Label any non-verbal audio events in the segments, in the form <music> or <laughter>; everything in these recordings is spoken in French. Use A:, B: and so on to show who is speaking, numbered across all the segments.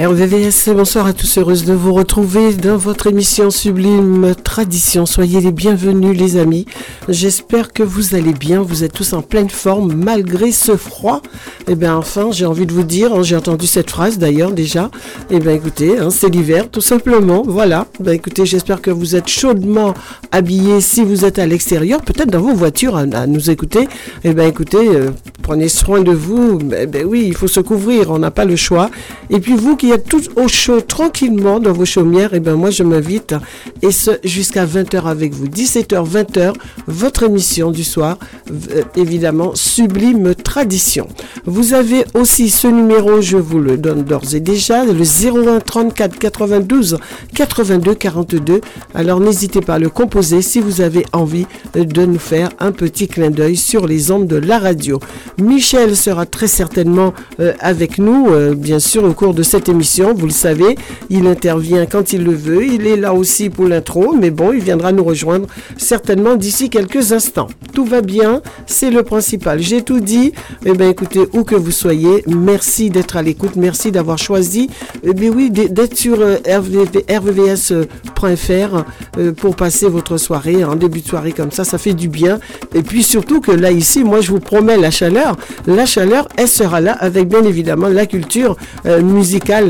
A: RVVS, bonsoir à tous, heureuse de vous retrouver dans votre émission Sublime Tradition. Soyez les bienvenus les amis. J'espère que vous allez bien, vous êtes tous en pleine forme malgré ce froid. Eh bien enfin, j'ai envie de vous dire, hein, j'ai entendu cette phrase d'ailleurs déjà. Eh bien écoutez, hein, c'est l'hiver tout simplement, voilà. Ben écoutez, j'espère que vous êtes chaudement habillés si vous êtes à l'extérieur, peut-être dans vos voitures à, nous écouter. Eh bien écoutez, euh, prenez soin de vous. Ben, ben oui, il faut se couvrir, on n'a pas le choix. Et puis vous qui tous au chaud tranquillement dans vos chaumières, et eh ben moi je m'invite et ce jusqu'à 20h avec vous. 17h, 20h, votre émission du soir, euh, évidemment, Sublime Tradition. Vous avez aussi ce numéro, je vous le donne d'ores et déjà, le 01 34 92 82 42. Alors n'hésitez pas à le composer si vous avez envie de nous faire un petit clin d'œil sur les ondes de la radio. Michel sera très certainement euh, avec nous, euh, bien sûr, au cours de cette émission vous le savez. Il intervient quand il le veut. Il est là aussi pour l'intro, mais bon, il viendra nous rejoindre certainement d'ici quelques instants. Tout va bien, c'est le principal. J'ai tout dit. Eh bien, écoutez, où que vous soyez, merci d'être à l'écoute. Merci d'avoir choisi, eh bien oui, d'être sur euh, rvvs.fr euh, pour passer votre soirée, en début de soirée comme ça. Ça fait du bien. Et puis surtout que là, ici, moi, je vous promets la chaleur. La chaleur, elle sera là avec bien évidemment la culture euh,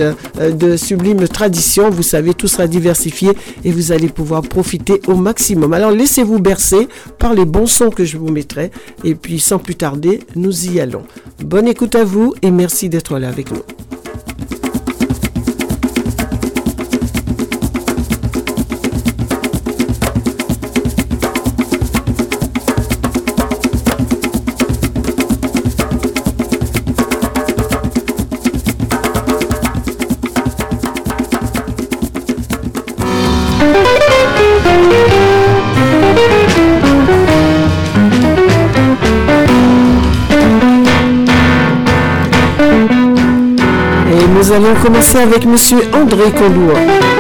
A: musicale euh, de sublime tradition. Vous savez, tout sera diversifié et vous allez pouvoir profiter au maximum. Alors laissez-vous bercer par les bons sons que je vous mettrai. Et puis sans plus tarder, nous y allons. Bonne écoute à vous et merci d'être là avec nous. Nous allons commencer avec Monsieur André Colloua.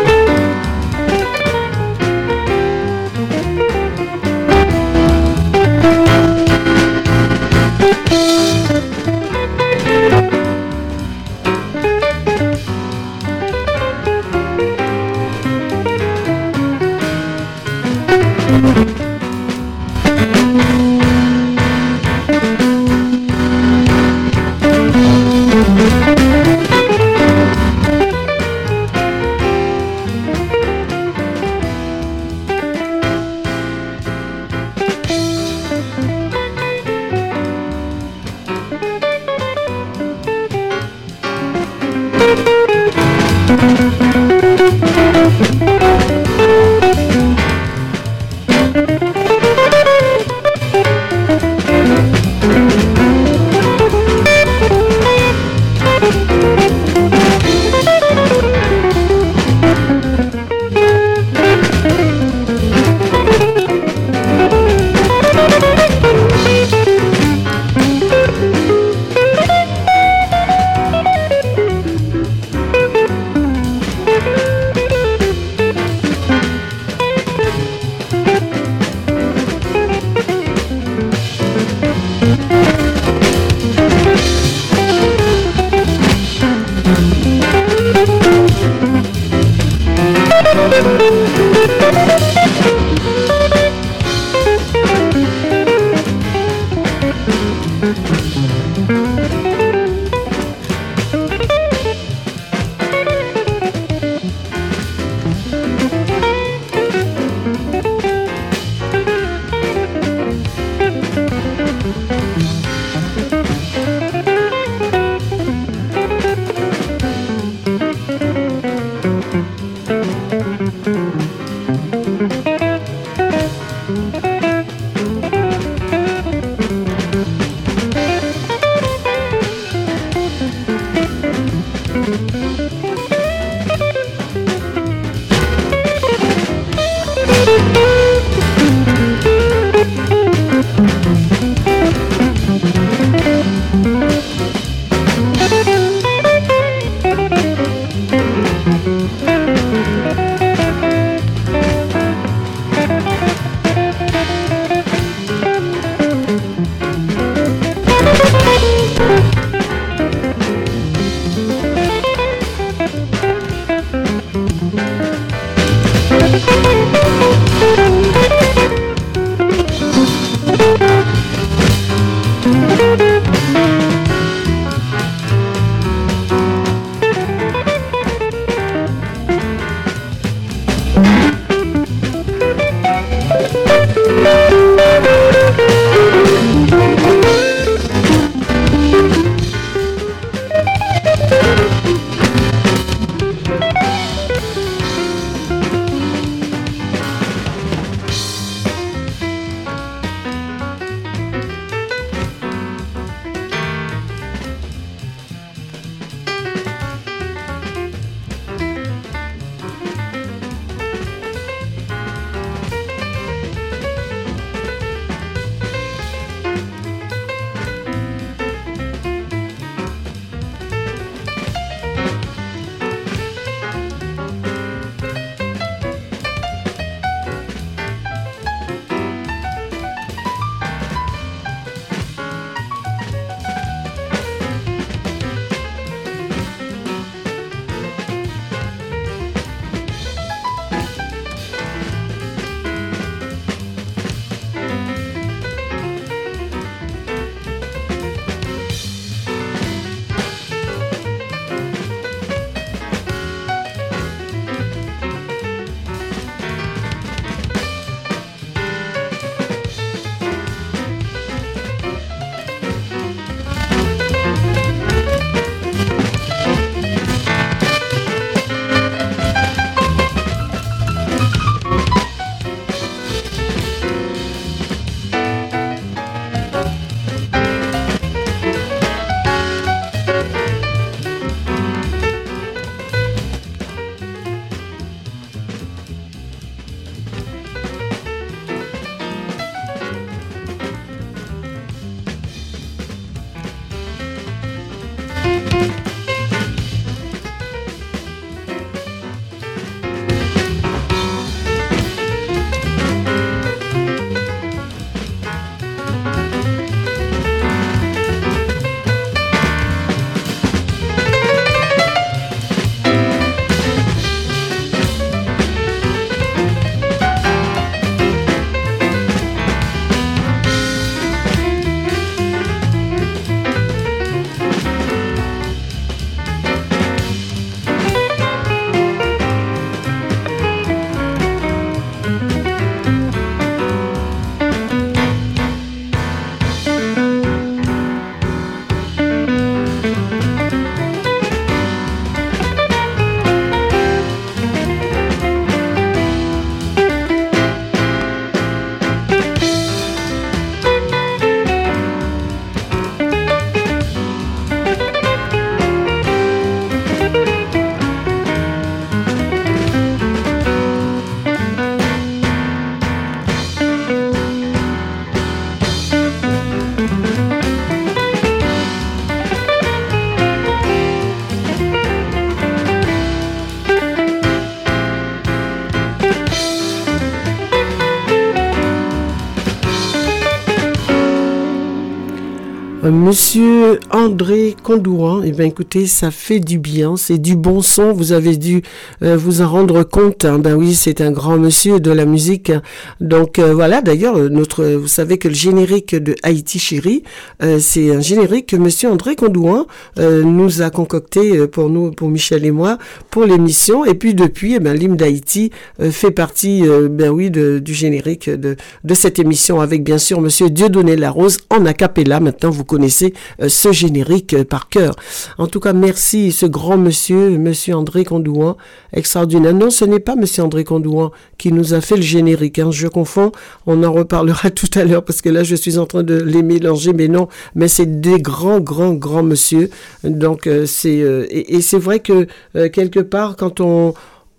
A: Monsieur André Condouan, eh bien écoutez, ça fait du bien, c'est du bon son, vous avez dû euh, vous en rendre compte. Hein. Ben oui, c'est un grand monsieur de la musique. Donc euh, voilà, d'ailleurs, notre, vous savez que le générique de Haïti Chérie, euh, c'est un générique que Monsieur André Condouan nous a concocté pour nous, pour Michel et moi, pour l'émission. Et puis depuis, eh ben, l'hymne d'Haïti fait partie, ben oui, du générique de, de cette émission avec bien sûr Monsieur Dieudonné Larose en acapella. Maintenant, vous connaissez euh, ce générique euh, par cœur. En tout cas, merci ce grand monsieur, monsieur André Condouan, extraordinaire. Non, ce n'est pas monsieur André Condouan qui nous a fait le générique. Hein. Je confonds, on en reparlera tout à l'heure parce que là, je suis en train de les mélanger, mais non, mais c'est des grands, grands, grands monsieur. Donc, euh, c'est et c'est vrai que quelque part, quand on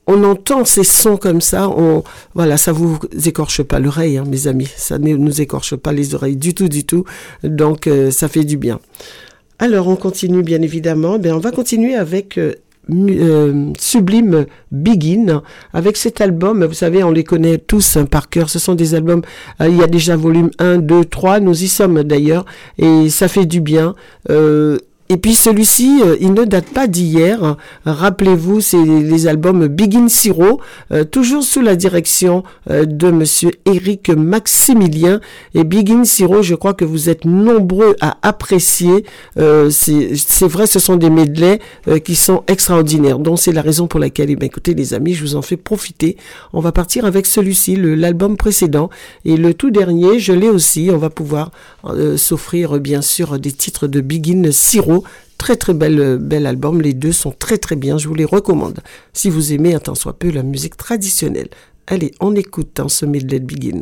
A: on entend ces sons comme ça, on, voilà, ça vous écorche pas l'oreille, hein, mes amis. Ça ne nous écorche pas les oreilles du tout, du tout. Donc, euh, ça fait du bien. Alors, on continue, bien évidemment. Ben, on va continuer avec euh, euh, Sublime Begin, avec cet album. Vous savez, on les connaît tous hein, par cœur. Ce sont des albums, il y a déjà volume 1, 2, 3. Nous y sommes d'ailleurs. Et ça fait du bien. Et puis celui-ci, euh, il ne date pas d'hier. Rappelez-vous, c'est les albums Begin Siro, euh, toujours sous la direction euh, de monsieur Eric Maximilien. Et Begin Siro, je crois que vous êtes nombreux à apprécier. c'est vrai, ce sont des medleys qui sont extraordinaires. Donc c'est la raison pour laquelle, eh écoutez les amis, je vous en fais profiter. On va partir avec celui-ci, l'album précédent. Et le tout dernier, je l'ai aussi. On va pouvoir s'offrir bien sûr des titres de Begin Siro Très très bel, bel album, les deux sont très très bien, je vous les recommande. Si vous aimez un tant soit peu la musique traditionnelle. Allez, on écoute en ce medley begin.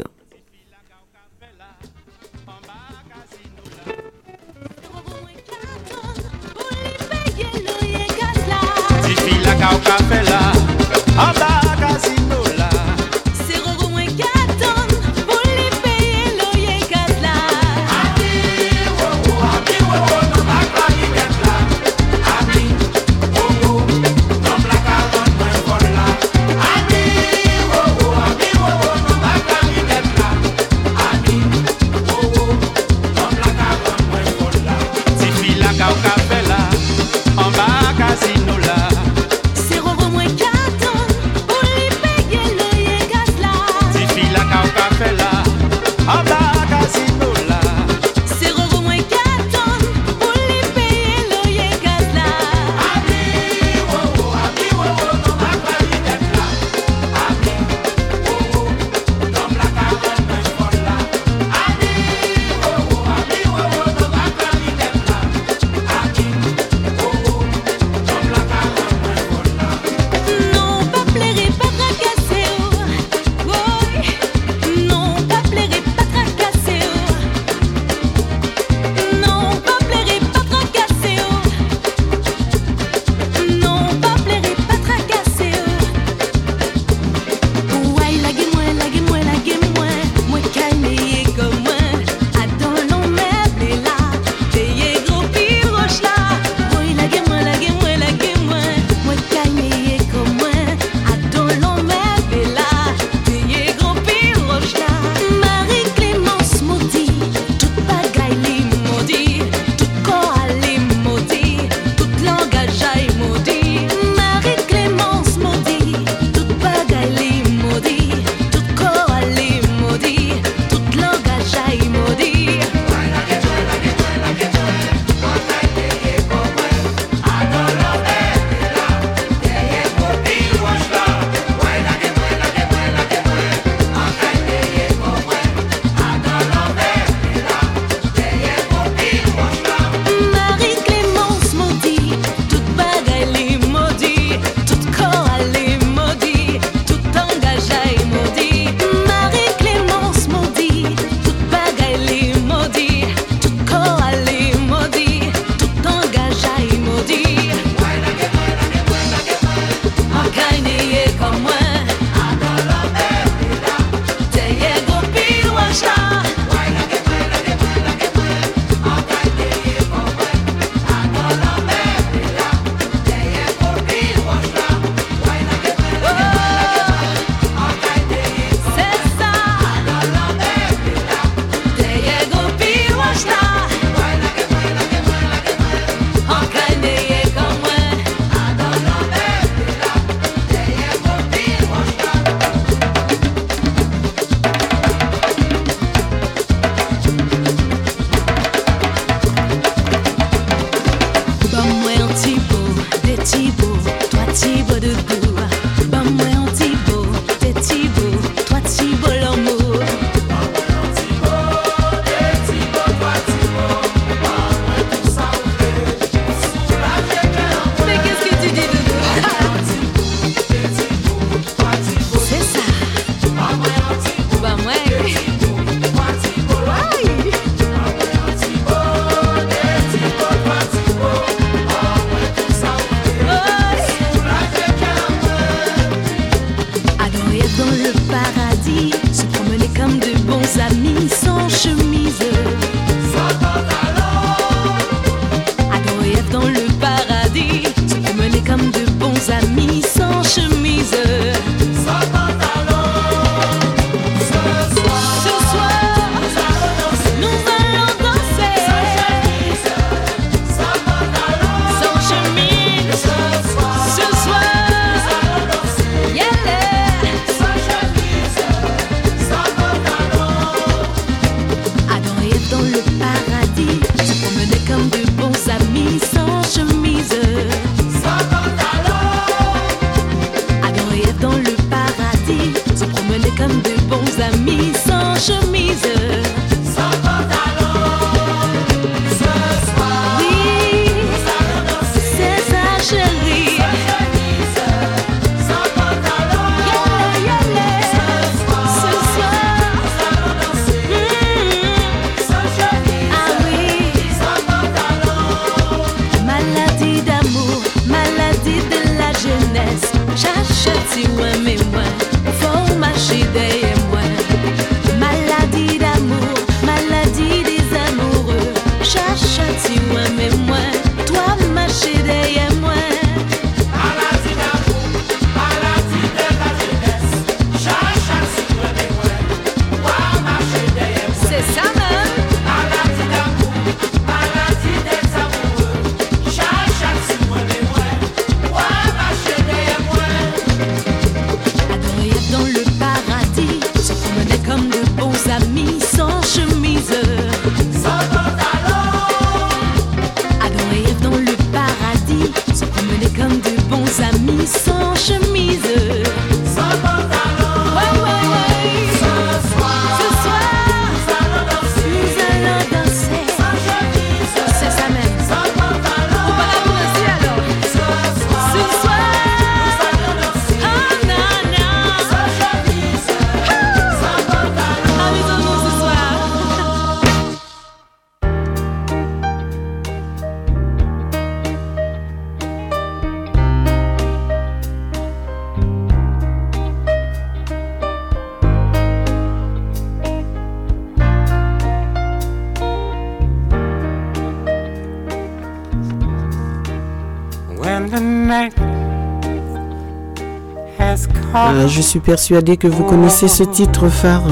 B: Je suis persuadé que vous connaissez ce titre phare.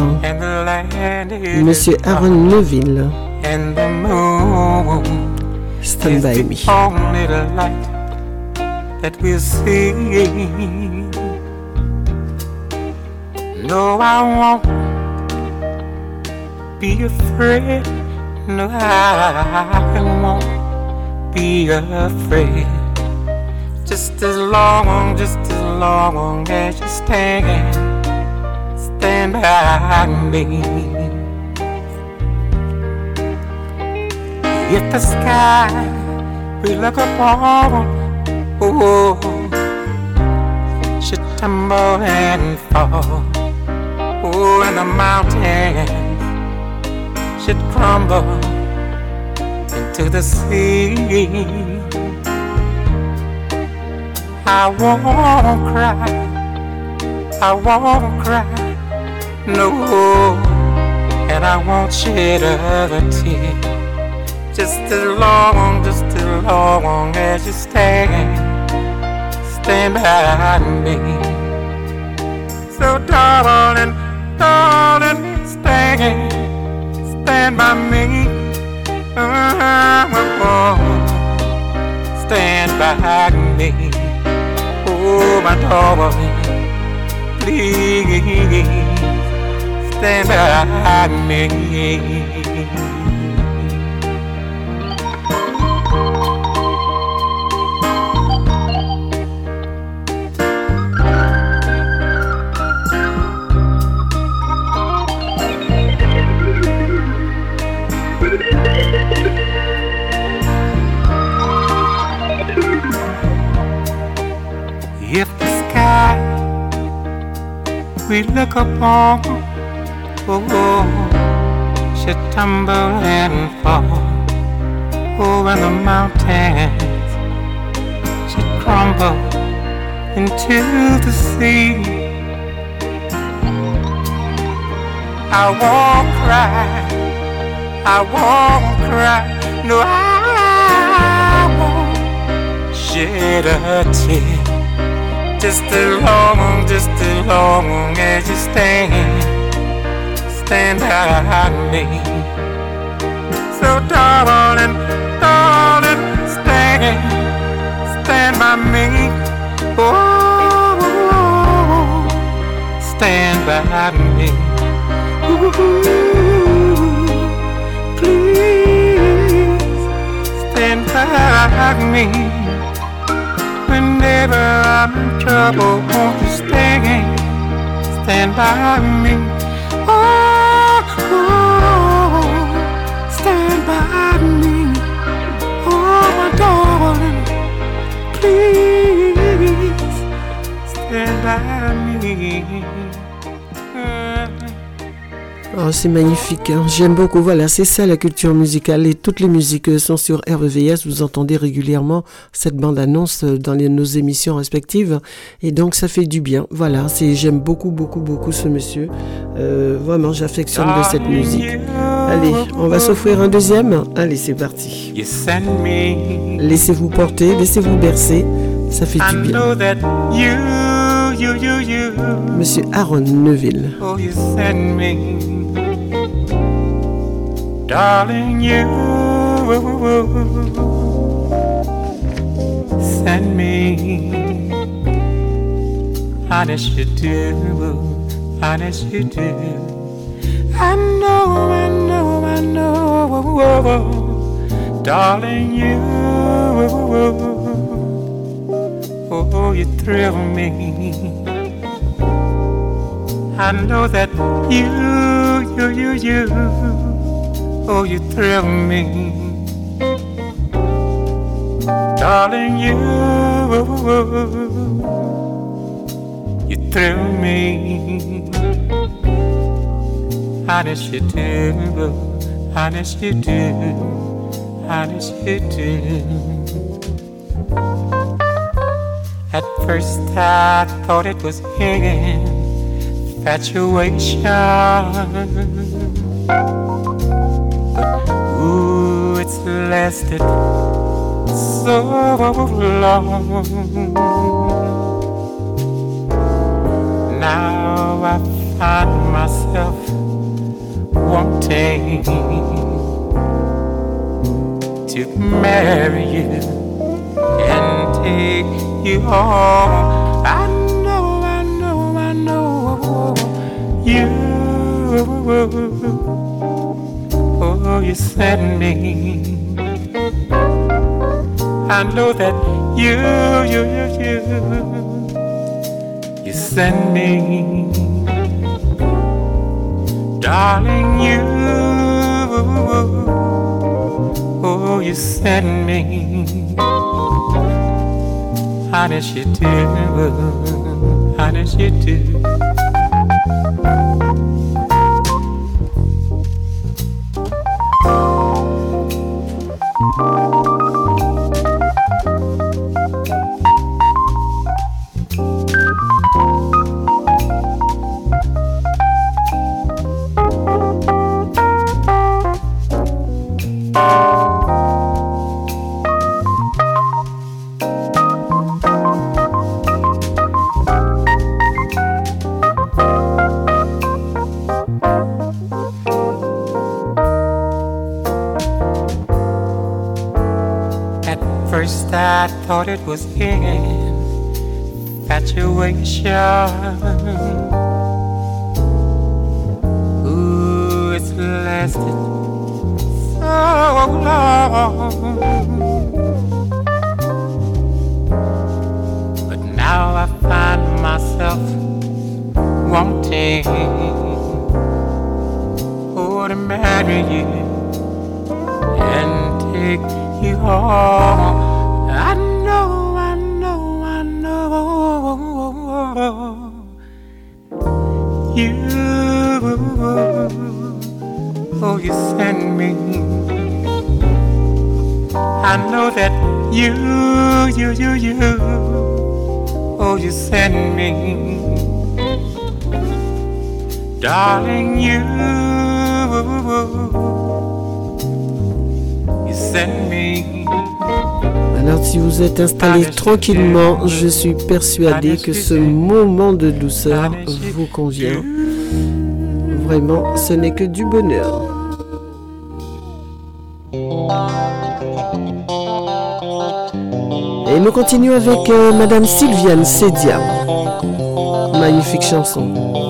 B: Monsieur Aaron Neville. Stand by me. That we'll see. No, I won't be afraid. No, I won't be afraid. Just as long, just as long as you stand, stand by me. If the sky we look upon, oh, should tumble and fall, oh, and the mountains should crumble into the sea. I won't cry. I won't cry. No, and I won't shed a tear. Just as long, just as long as you stand, stand by me. So, darling, darling, stand, stand by me. Oh, stand by me. Oh, my darling, please stand by me. We look upon oh, should tumble and fall. Oh, the mountains should crumble into the sea. I won't cry, I won't cry, no, I won't shed a tear. Just as long, just as long as you stand, stand by me. So darling, darling, stand, stand by me. Oh, stand by me. Ooh, please stand by me. Whenever I'm in trouble, won't you stand, stand by me? Oh, oh, stand by me. Oh, my darling, please stand by me. Oh, c'est magnifique. Hein. J'aime beaucoup. Voilà, c'est ça la culture musicale. Et toutes les musiques sont sur RVVS. Vous entendez régulièrement cette bande-annonce dans nos émissions respectives. Et donc, ça fait du bien. Voilà, c'est j'aime beaucoup, beaucoup, beaucoup ce monsieur. Euh, vraiment, j'affectionne de cette musique. Allez, on va s'offrir un deuxième. Allez, c'est parti. Laissez-vous porter, laissez-vous bercer. Ça fait du bien. Monsieur Aaron Neville. Oh, Darling, you send me. Honest, you do. Honest, you do. I know, I know, I know. Darling, you. Oh, you thrill me. I know that you, you, you, you oh, you thrill me. Darling, you, you thrill me. Honest, you do, honest, you do, honest, you do. At first, I thought it was infatuation. Lasted so long. Now I find myself wanting to marry you and take you home. I know, I know, I know you. Oh, you sent me. I know that you, you, you, you, you send me, darling, you, oh, you send me, honest you do, honest you do. Ooh, it's lasted so long. But now I find myself wanting oh, to marry you and take you home. You, you, you, you, oh, you send me. Darling, you, you send me.
C: Alors si vous êtes installé tranquillement, je suis persuadé que ce moment de douceur vous convient. Vraiment, ce n'est que du bonheur. Nous continuons avec euh, Madame Sylviane Sedia. Magnifique chanson.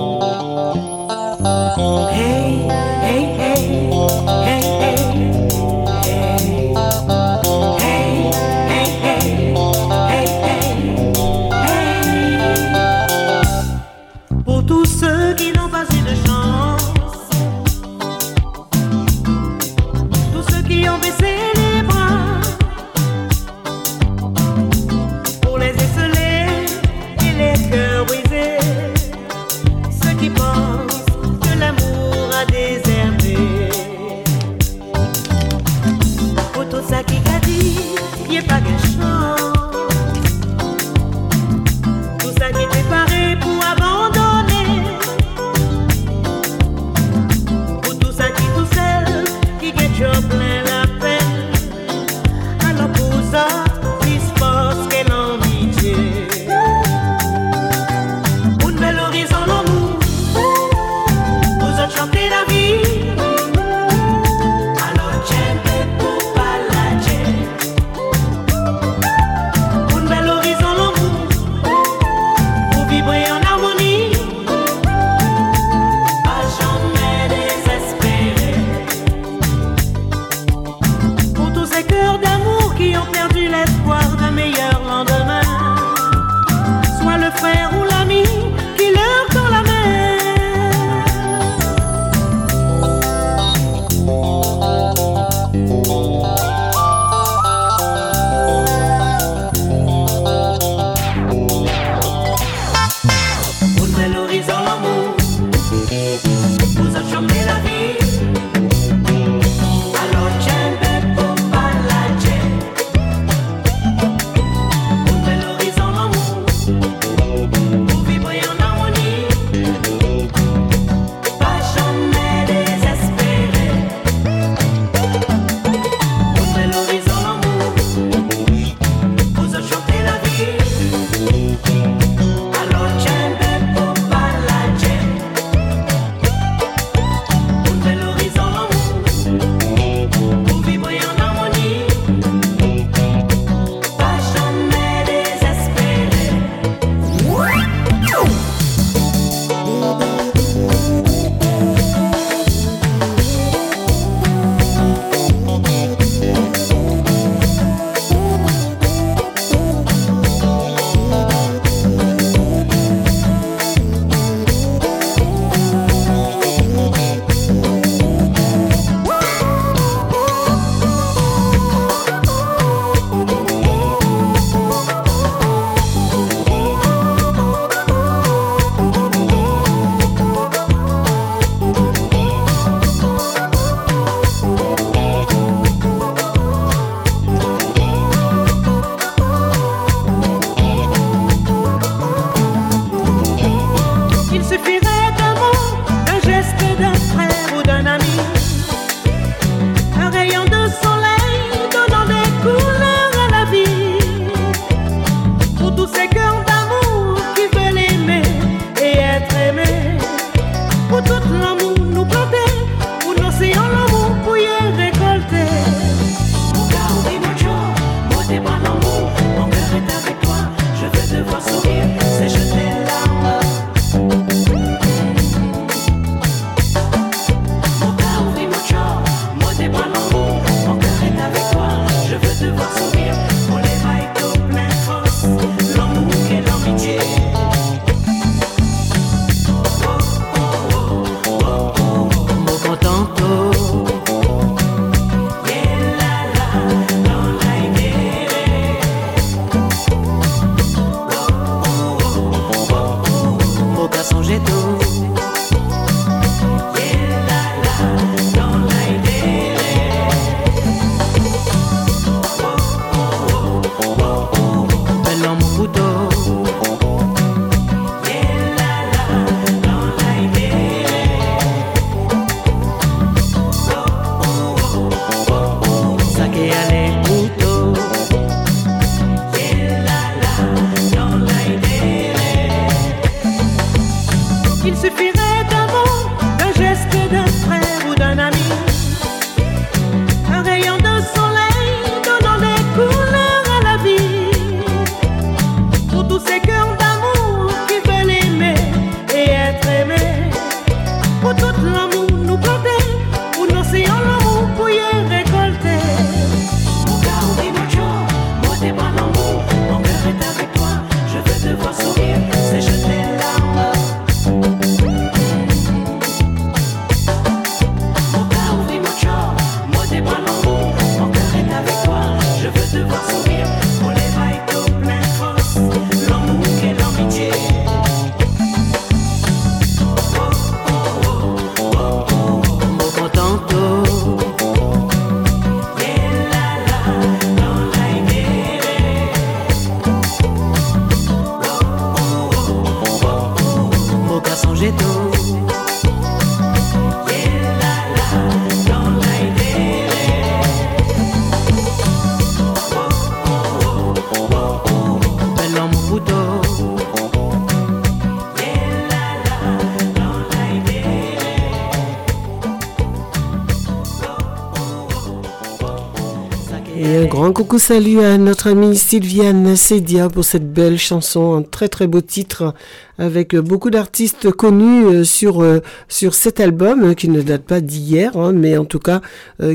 A: Coucou salut à notre amie Sylviane Sedia pour cette belle chanson, un très très beau titre avec beaucoup d'artistes connus euh, sur euh, sur cet album euh, qui ne date pas d'hier, hein, mais en tout cas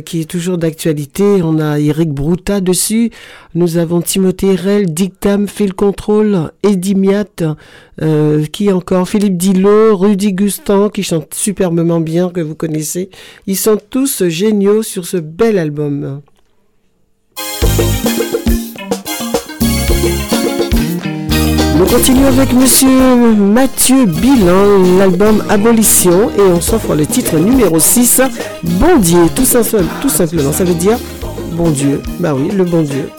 A: qui est toujours d'actualité. On a Eric Brouta dessus, nous avons Timothée Rel, Dictam, Phil Control, Eddie Miat, qui encore Philippe Dillot, Rudy Gustan qui chante superbement bien que vous connaissez. Ils sont tous géniaux sur ce bel album. On continue avec monsieur Mathieu Bilan, l'album Abolition, et on s'offre le titre numéro 6, Bon Dieu, tout, simplement, tout simplement. Ça veut dire bon Dieu. Bah oui, le bon Dieu.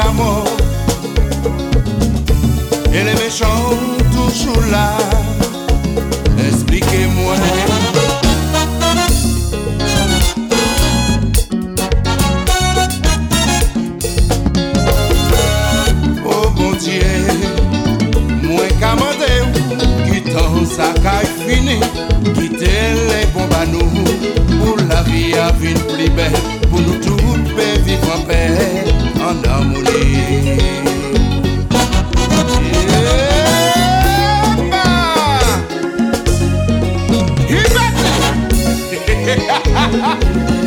D: le monde et les méchants toujours là. Expliquez-moi. Oh mon Dieu, moi commandé, quittant sa caille finie, quitter les bombes à nous, pour la vie à une plus belle, pour nous tous vivre en paix, en harmonie.
A: Ha ha ha!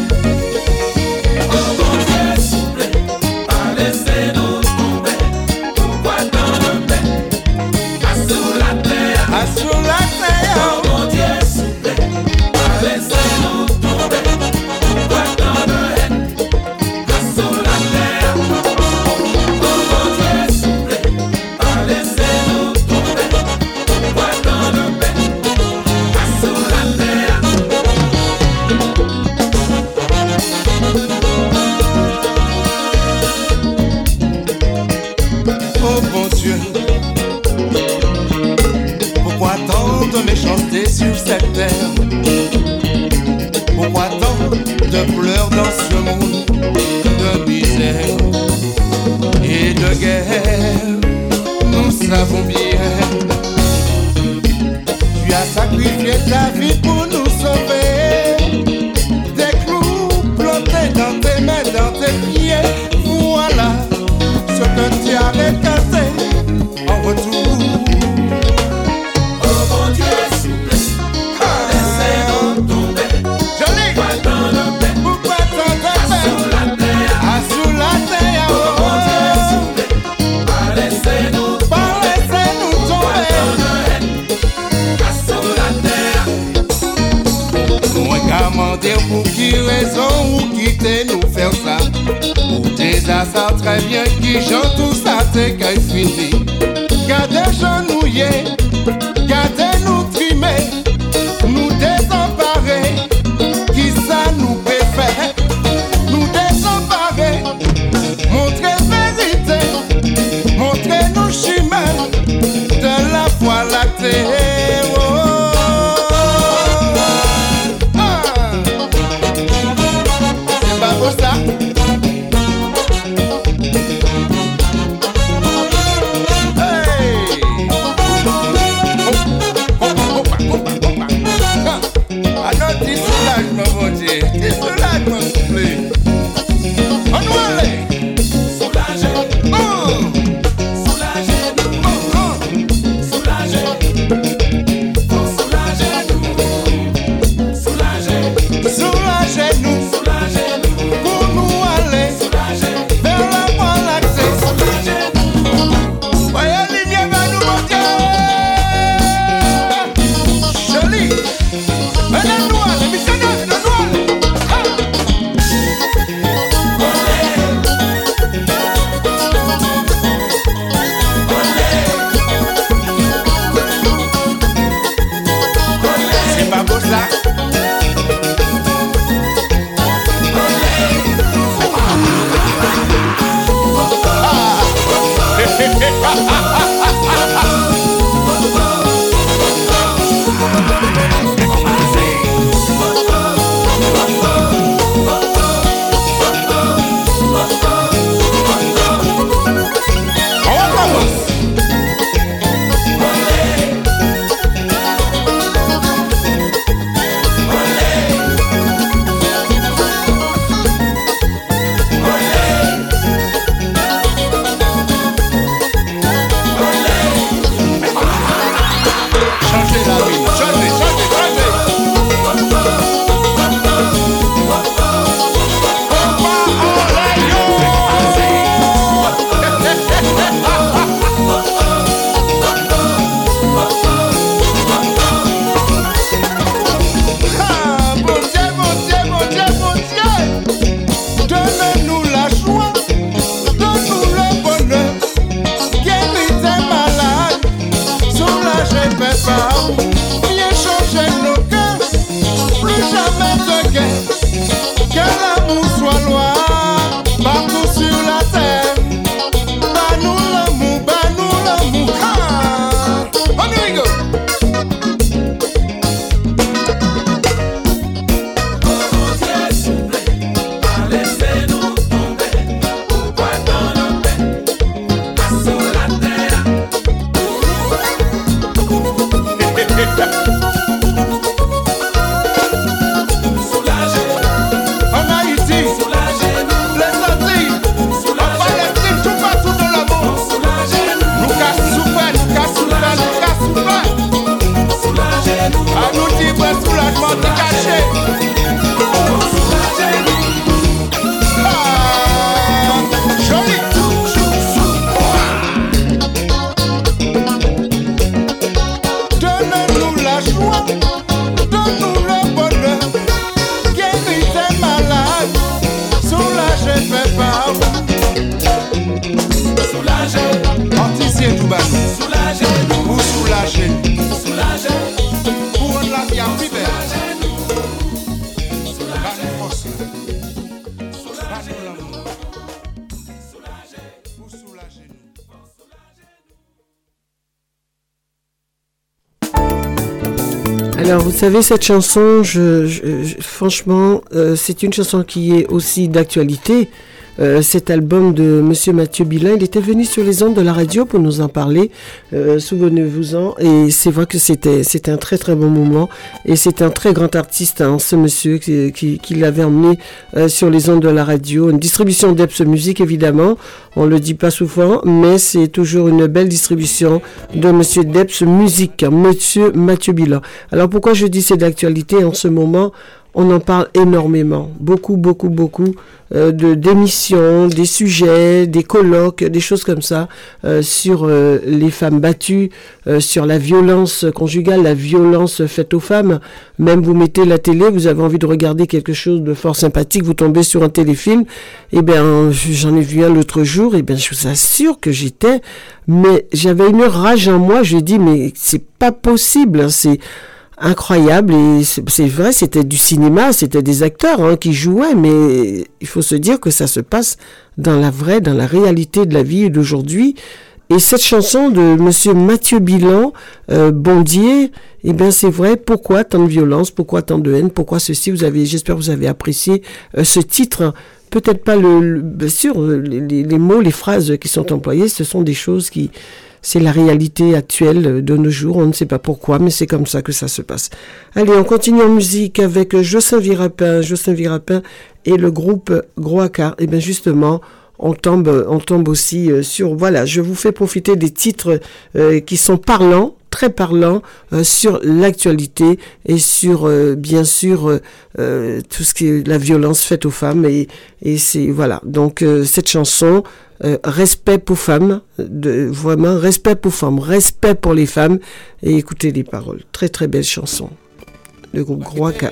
A: Cette chanson, franchement, euh, c'est une chanson qui est aussi d'actualité. Euh, cet album de Monsieur Mathieu Bilin. Il était venu sur les ondes de la radio pour nous en parler. Euh, souvenez-vous-en. Et c'est vrai que c'était c'était un très très bon moment. Et c'est un très grand artiste, hein, ce monsieur qui, qui, l'avait emmené euh, sur les ondes de la radio. Une distribution d'Epps Musique, évidemment. On le dit pas souvent, mais c'est toujours une belle distribution de Monsieur Depps Musique, Monsieur Mathieu Bilan. Alors pourquoi je dis c'est d'actualité en ce moment? On en parle énormément, beaucoup, beaucoup, beaucoup euh, de d'émissions, des sujets, des colloques, des choses comme ça euh, sur euh, les femmes battues, sur la violence conjugale, la violence faite aux femmes. Même vous mettez la télé, vous avez envie de regarder quelque chose de fort sympathique, vous tombez sur un téléfilm. Eh bien, j'en ai vu un l'autre jour. Eh bien, je vous assure que j'étais, mais j'avais une rage en moi. Je dis mais c'est pas possible. Hein, c'est incroyable et c'est vrai, c'était du cinéma, c'était des acteurs hein, qui jouaient, mais il faut se dire que ça se passe dans la vraie, dans la réalité de la vie d'aujourd'hui. Et cette chanson de Monsieur Mathieu Bilan, euh, Bondier, eh bien c'est vrai. Pourquoi tant de violence Pourquoi tant de haine Pourquoi ceci Vous avez, j'espère que vous avez apprécié euh, ce titre. Peut-être pas le, bien sûr les, les, mots, les phrases qui sont employées, ce sont des choses qui c'est la réalité actuelle de nos jours. On ne sait pas pourquoi, mais c'est comme ça que ça se passe. Allez, on continue en musique avec Jossin Virapin, Jossin Virapin et le groupe Groacar. Et bien justement, on tombe, on tombe aussi euh, sur, voilà, je vous fais profiter des titres euh, qui sont parlants, très parlants euh, sur l'actualité et sur bien sûr tout ce qui est la violence faite aux femmes et, et c'est voilà donc cette chanson euh, respect pour femmes, vraiment respect pour femmes, respect pour les femmes, et écoutez les paroles. Très très belle chanson. Le groupe Groaka.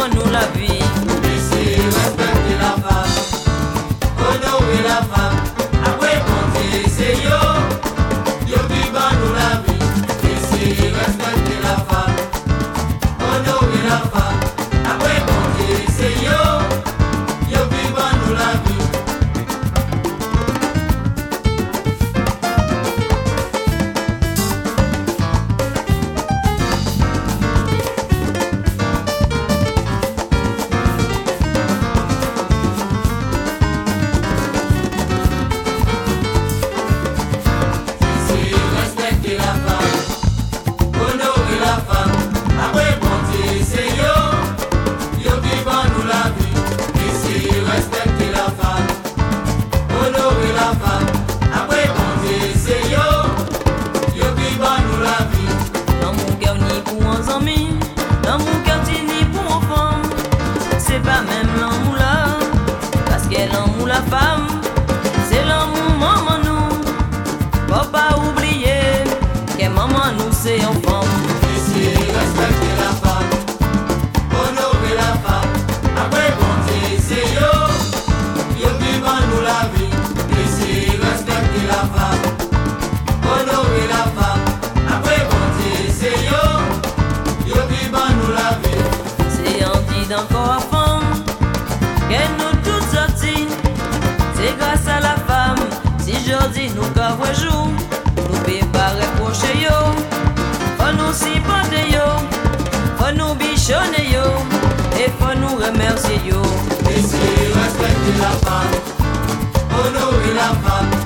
E: donnons-nous la vie. encore à fond. Qu'elle nous toutes sorties, c'est
F: grâce à la femme. Si aujourd'hui nous qu'avons jour, nous pouvons pas reprocher
E: yo. Faut nous s'y porter yo,
F: faut nous bichonner yo, et faut nous remercier.
G: Et si respecter la femme, honorer la femme.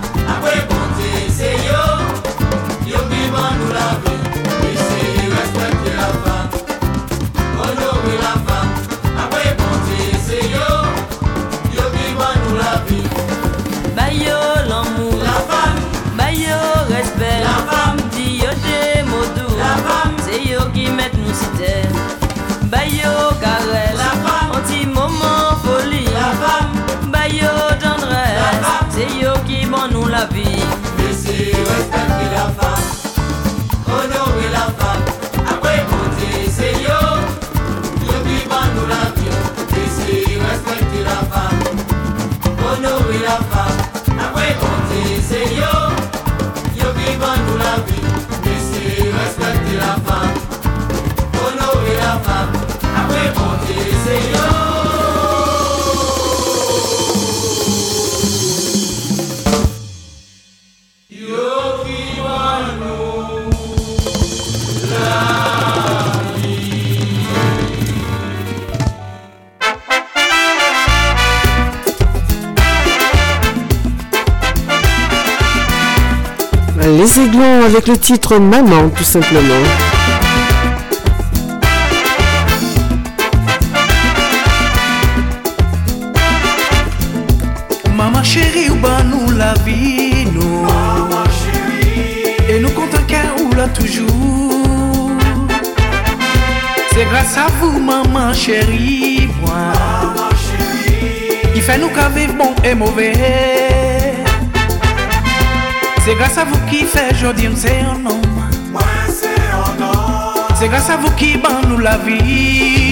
F: Bayo galère, la femme. Petit moment folie, la
G: femme.
F: Bayo tendresse, c'est yo
E: qui bon nous la vie.
A: Avec le titre Maman, tout simplement.
E: Maman chérie, ou bah nous la vie, nous? Maman chérie. Et nous comptons qu'elle ou là toujours. C'est grâce à vous, maman chérie, moi. Maman chérie. Il fait nous qu'à vivre bon et mauvais. C'est grâce à vous qui fait aujourd'hui, c'est un homme. Moi, c'est un homme. C'est grâce à vous qui ban nous la vie.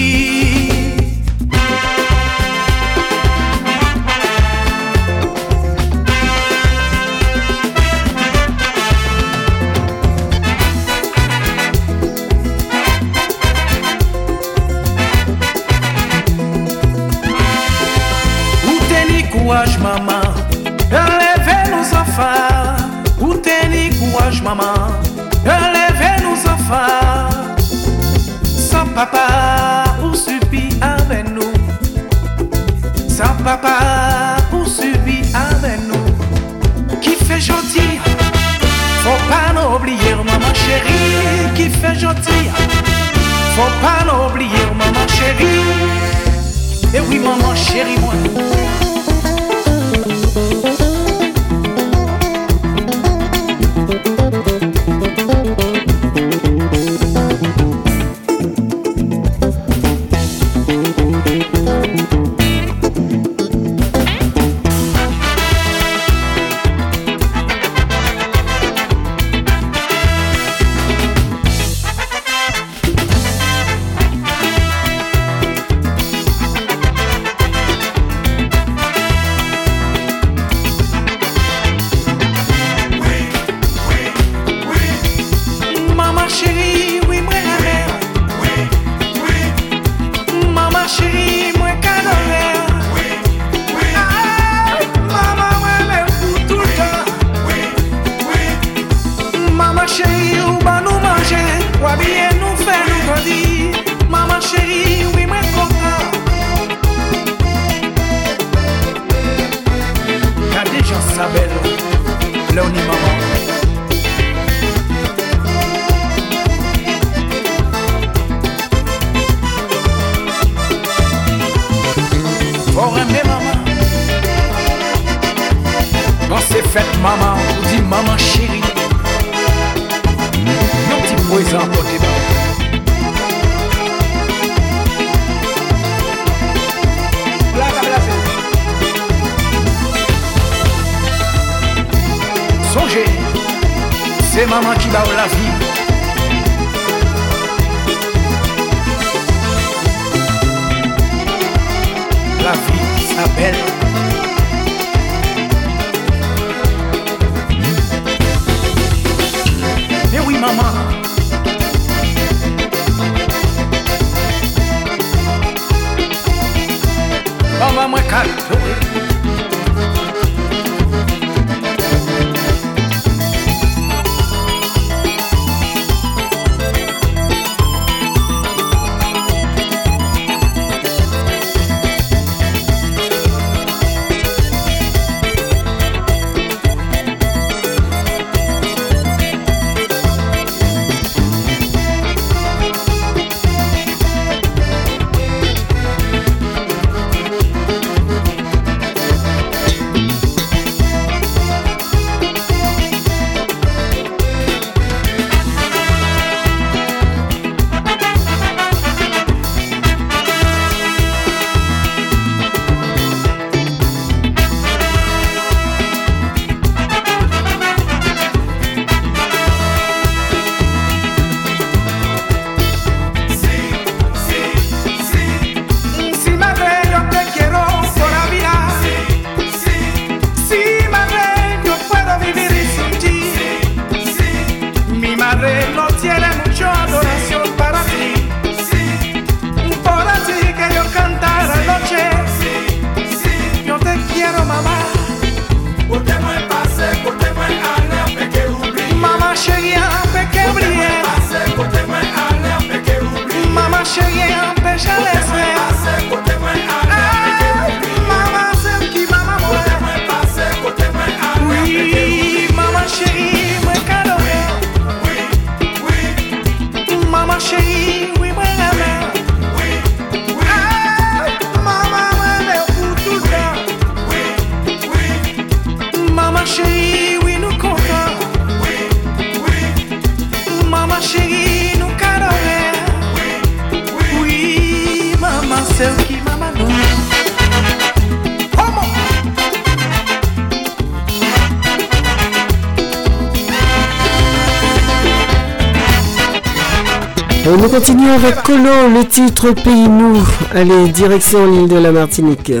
A: Le titre Pays nous. Allez, direction l'île de la Martinique.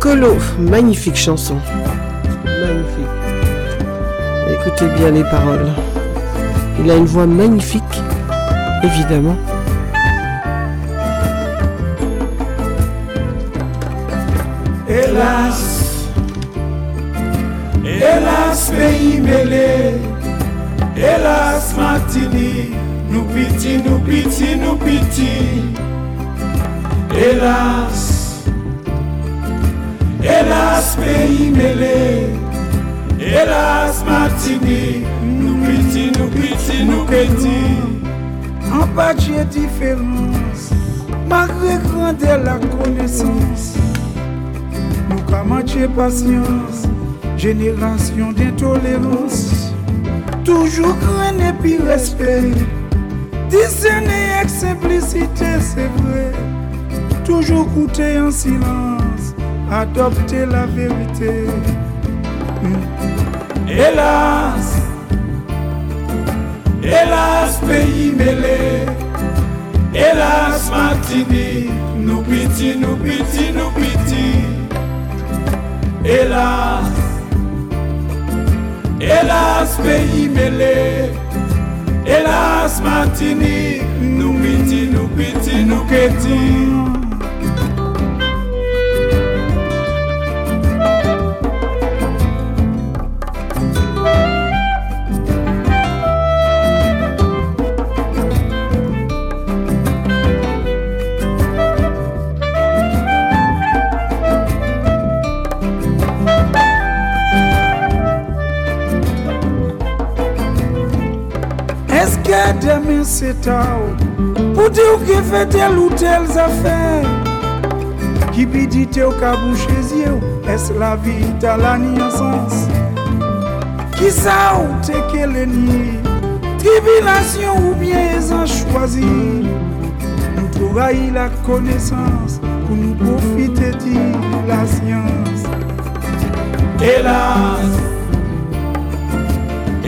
A: Colo, magnifique chanson. Bien les paroles. Il a une voix magnifique, évidemment.
H: Hélas, Hélas, pays mêlé, hélas, Martini, nous piti, nous piti, nous piti. Hélas, hélas, pays mêlé, hélas, Martini, nous piti, nous piti, nous piti.
I: En bâtir différence, malgré grandeur la connaissance, nous camancher patience, génération d'intolérance, toujours crainte et puis respect, discerner avec simplicité, c'est vrai, toujours coûter en silence, adopter la vérité.
H: Elas, elas peyi mele, elas matini, nou piti, nou piti, nou piti. Elas, elas peyi mele, elas matini, nou piti, nou piti, nou keti.
I: mwen se ta ou. Pou di ou ki fe tel ou tel zafen Ki pi di te ou ka bouche zye ou Es la vi ta la ni ansans Ki sa ou te ke le ni? Tribilasyon ou bien e zan chwazi Nou trouvayi la konesans Pou nou profite di la syans
H: Elas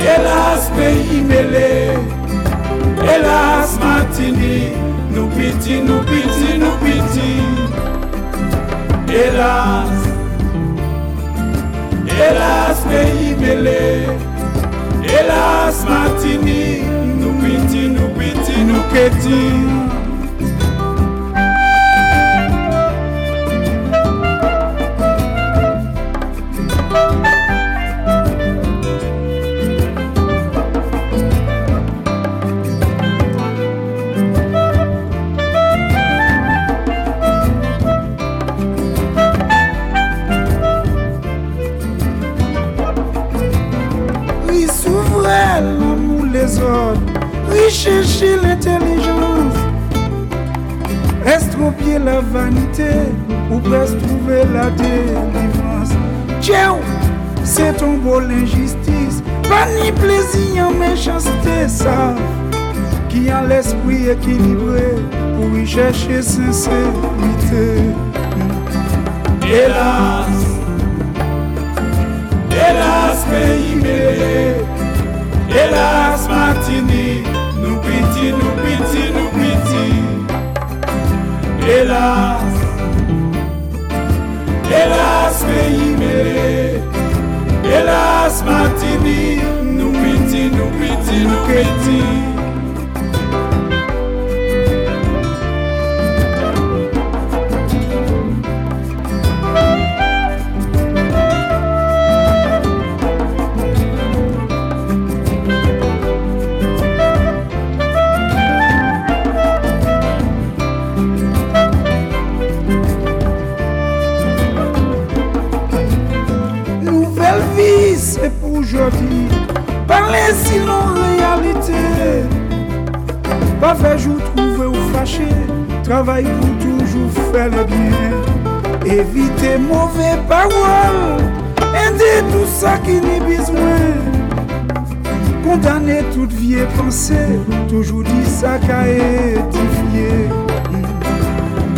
H: Elas peyi mele hélas, Martini, nous piti, nous piti, nous piti. Hélas, hélas, pays mêlé, hélas, Martini, nous piti, nous piti, nous piti.
I: liberté ou presque trouver la délivrance. Tchèou, c'est ton beau l'injustice, pas ni plaisir en méchanceté, ça qui a l'esprit équilibré pour y chercher sincérité.
H: Et là, Martini, nous piti,
I: Pas faire jour trouver ou fâcher. Travail pour toujours faire le bien. Éviter mauvais paroles. Aider tout ça qui n'est besoin. Condamner toute vieille pensée. Toujours dit ça qu'à édifier.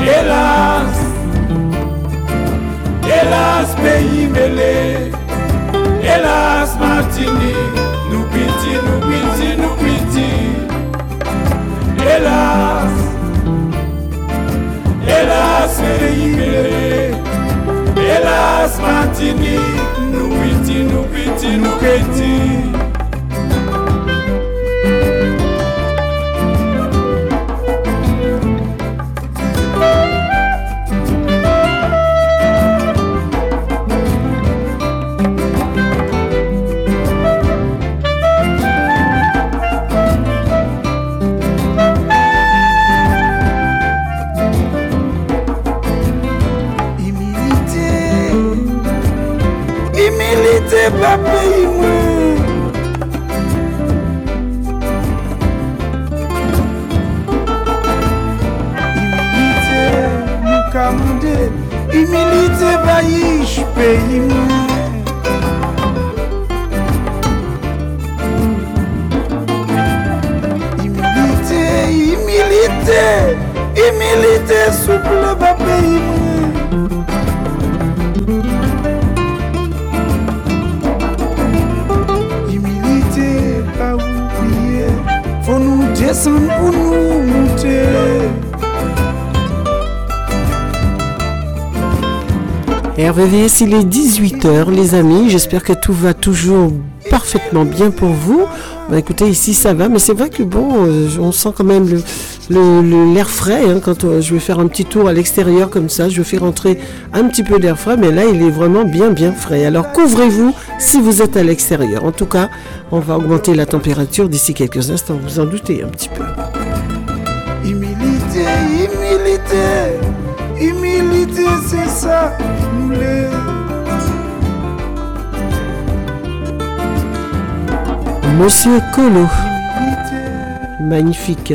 H: Hélas, hélas, pays mêlé, hélas, Martini, nous piti, nous piti, nous piti. Hélas, hélas, pays mêlé, hélas, Martini, nous piti, nous piti, nous piti.
A: RVVS, il est 18h, les amis. J'espère que tout va toujours parfaitement bien pour vous. Bah, écoutez, ici ça va, mais c'est vrai que bon, euh, on sent quand même l'air frais. hein, quand euh, je vais faire un petit tour à l'extérieur comme ça, je fais rentrer un petit peu d'air frais, mais là il est vraiment bien bien frais. Alors couvrez-vous si vous êtes à l'extérieur. En tout cas, on va augmenter la température d'ici quelques instants, vous en doutez un petit peu.
I: Humilité, humilité,
A: Monsieur Colo, magnifique.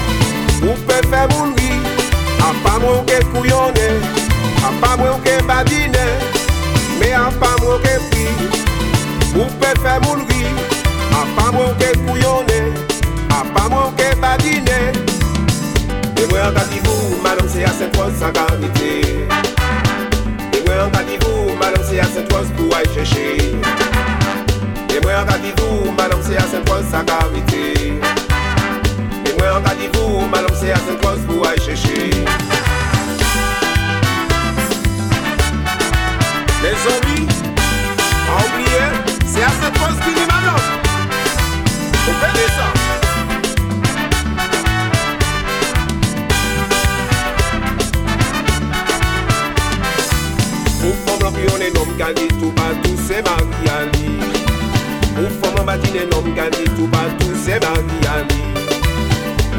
J: ou pe fe moun ri A pa mwen ke kuyone, a pa mwen ke badine Me a pa mwen ke pi, ou pe fe moun ri A pa mwen ke kuyone, a pa mwen ke badine E mwen an kati vou, madame se a set kamite E mwen an kati vou, madame se a set was pou cheche E mwen mwen an kati vou, madame se a set was pou ay cheche Les amis, a oublié, c'est à cette fois qui dit madame. Vous prenez ça. Ou se Mariali Ou fòm lò batine nom gadi tou patou se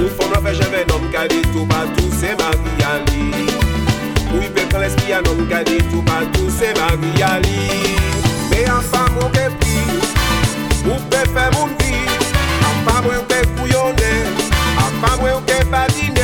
J: Mariali Ou fòm lò fejeve nom gadi tou patou se Ou ipe kan l'esprit a nom gadi tou patou se Me a pa mwen ke pi Ou pe moun vi A pa mwen ke A pa mwen ke badine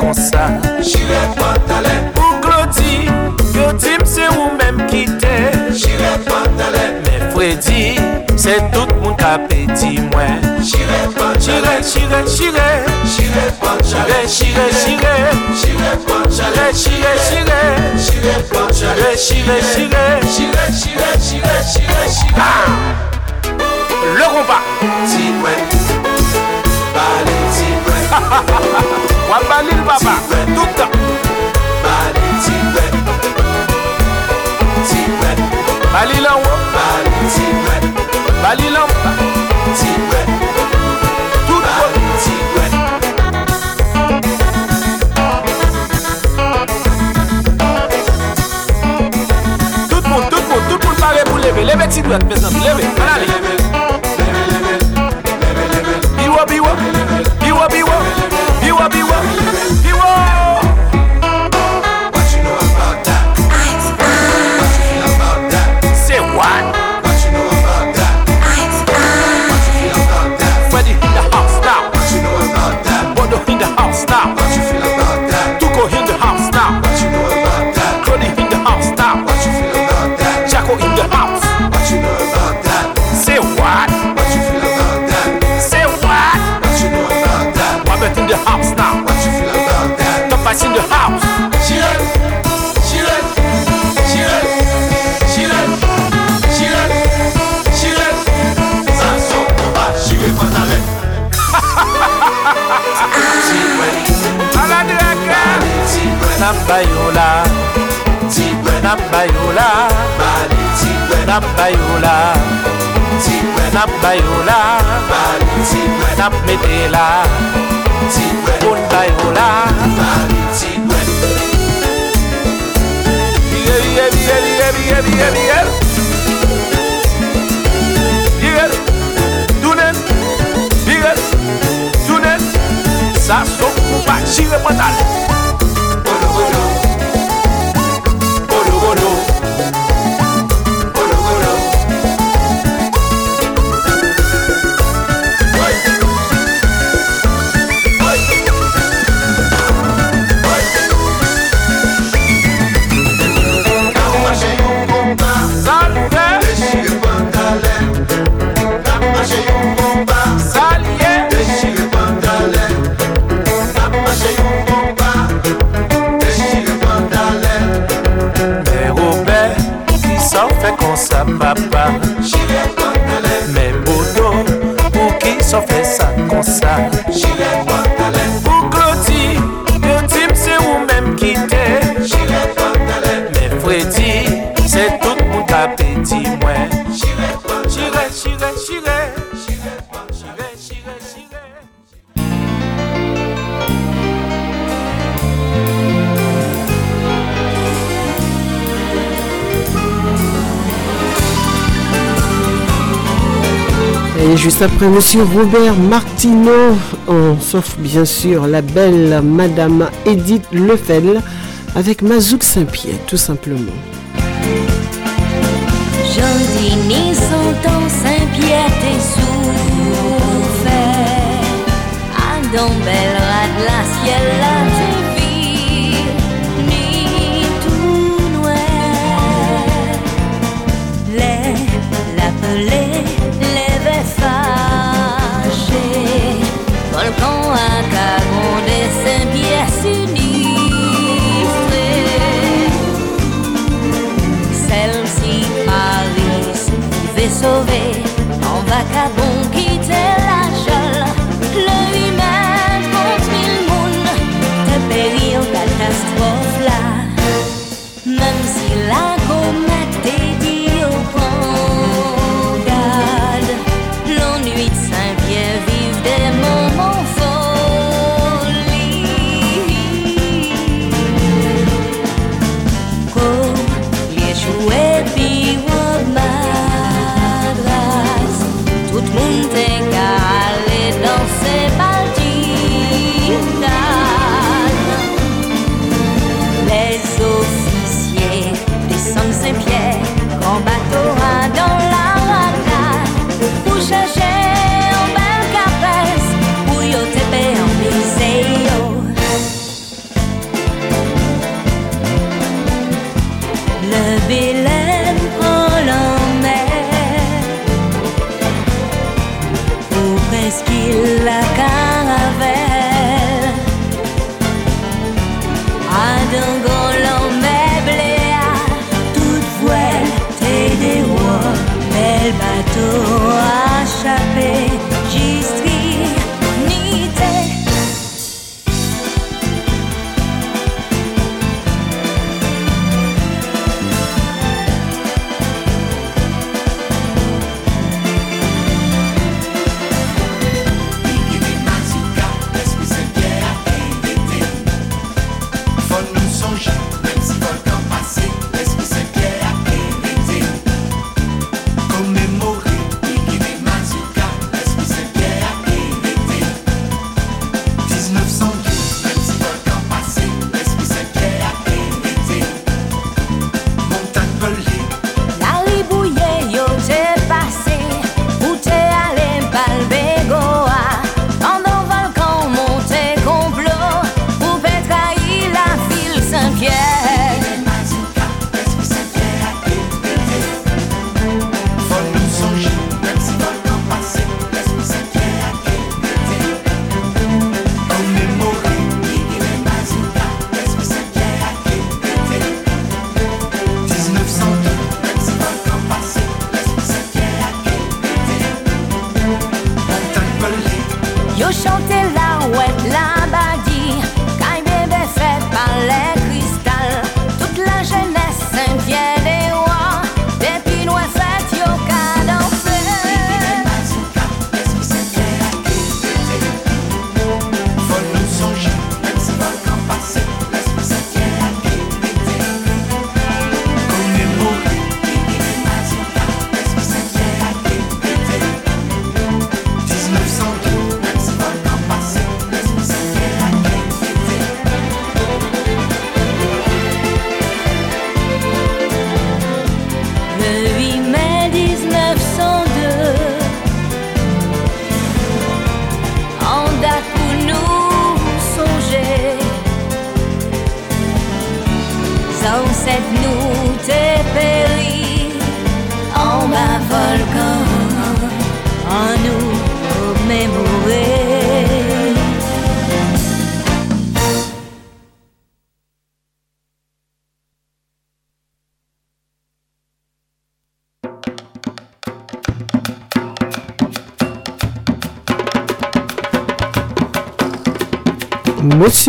J: kon sa. Jire patale Ou gloti, yo tim se ou
H: menm kite. Jire patale Me
J: fredi, se
K: tout moun kapeti mwen. Jire patale Jire, jire, jire. Jire patale Jire, jire, jire. Jire patale Jire, jire, jire. Jire patale Jire, jire, jire. Jire, jire, jire Jire ah! Le combat. Ti mwen Bale ti mwen Ha ha ha ha Wa balil baba Touta Bali tigwe Tigwe Bali lan wo Bali tigwe Bali lan wo Tigwe Touta Bali Tout moun, tout moun, tout moun pare pou leve Leve tigwe, pesan, leve bayola Bali tigwe. Nap bayola
L: Tigwe. Nap
K: bayola
L: Bali
K: tigwe.
L: Nap medela
K: Tigwe.
L: Bon
K: bayola
L: Bali tigwe.
K: Biye biye biye biye biye biye biye. Biye. Dounen Biye. Dounen Sa sokou pa chire patale
C: bagunçar. juste après Monsieur Robert Martineau, oh, sauf bien sûr la belle Madame Edith Lefel avec Mazouk Saint-Pierre, tout simplement.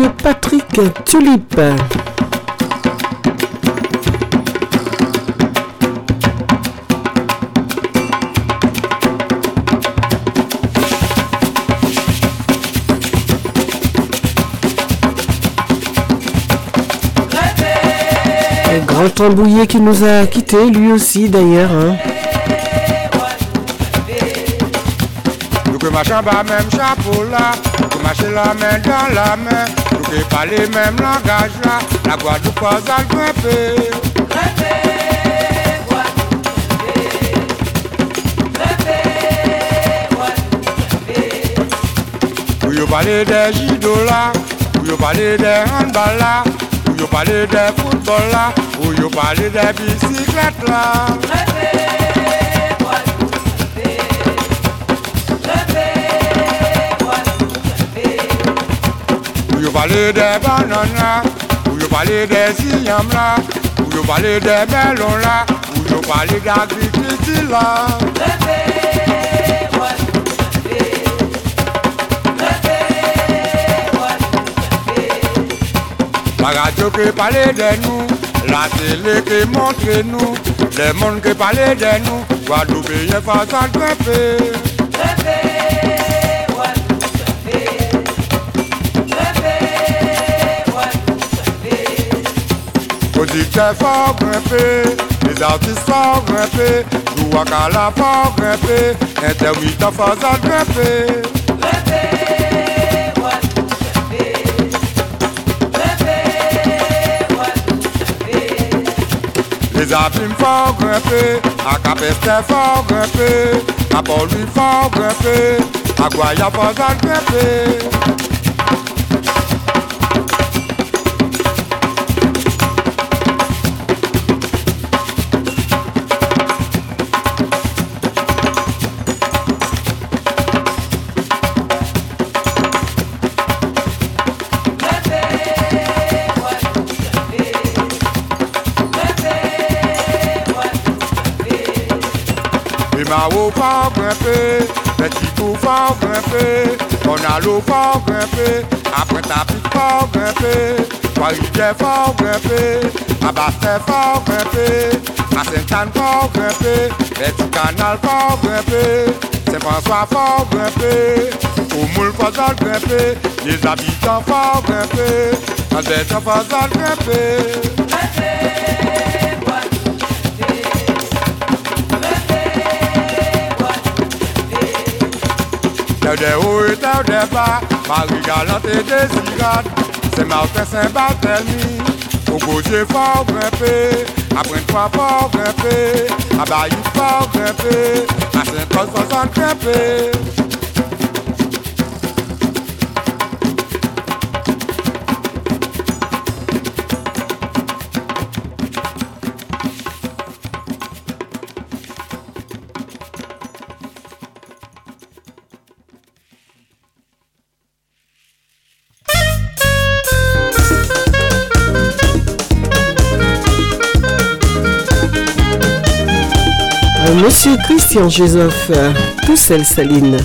A: Monsieur Patrick Tulipe. grand tambouillet qui nous a quittés, lui aussi d'ailleurs. Hein.
M: que machin bas même chapeau là, que marcher la main dans la main, nous que parler même langage là, la Guadeloupe pas à grimper. Où yo parler des judo là, où yo parler des handball là, où yo parler des football là, où yo parler des bicyclettes là. Parler des bananes là, ou you parler des siam là, you parler des melons là, you parler d'agriculture là. La radio qui parlait de nous, la télé qui montre nous, le monde qui parlait de nous, Guadeloupe, il faut s'en grimper. Producteurs fort les artistes fort grimper, Douakala fort grimper, intermittents fort grimper. Les abîmes fort grimper, à Capestin fort grimper, à Paul-Louis fort grimper, à Guaya fort grimper. On a l'eau fort grimper, après ta pique fort grimper, Trois fort grimper, à Basset fort grimper, à Saint-Anne fort grimper, petit canal fort grimper, Saint-François fort grimper, au moule fort grimper, les habitants fort grimper, en tête fort grimper. de haut et de bas, Marie galante et désirade, c'est Martin Saint-Barthélemy. Au beau fort grimpé après une fort grimpé à Bailly fort grimpé à Saint-Paul 60 grimpé
A: Monsieur Christian Joseph, Poussel Saline.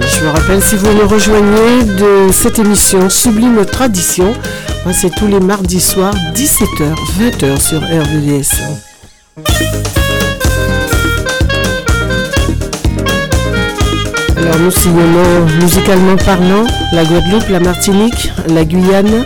A: Je vous rappelle, si vous me rejoignez de cette émission Sublime Tradition, c'est tous les mardis soirs, 17h, 20h sur RVDS. Alors nous sillonnons musicalement parlant la Guadeloupe, la Martinique, la Guyane,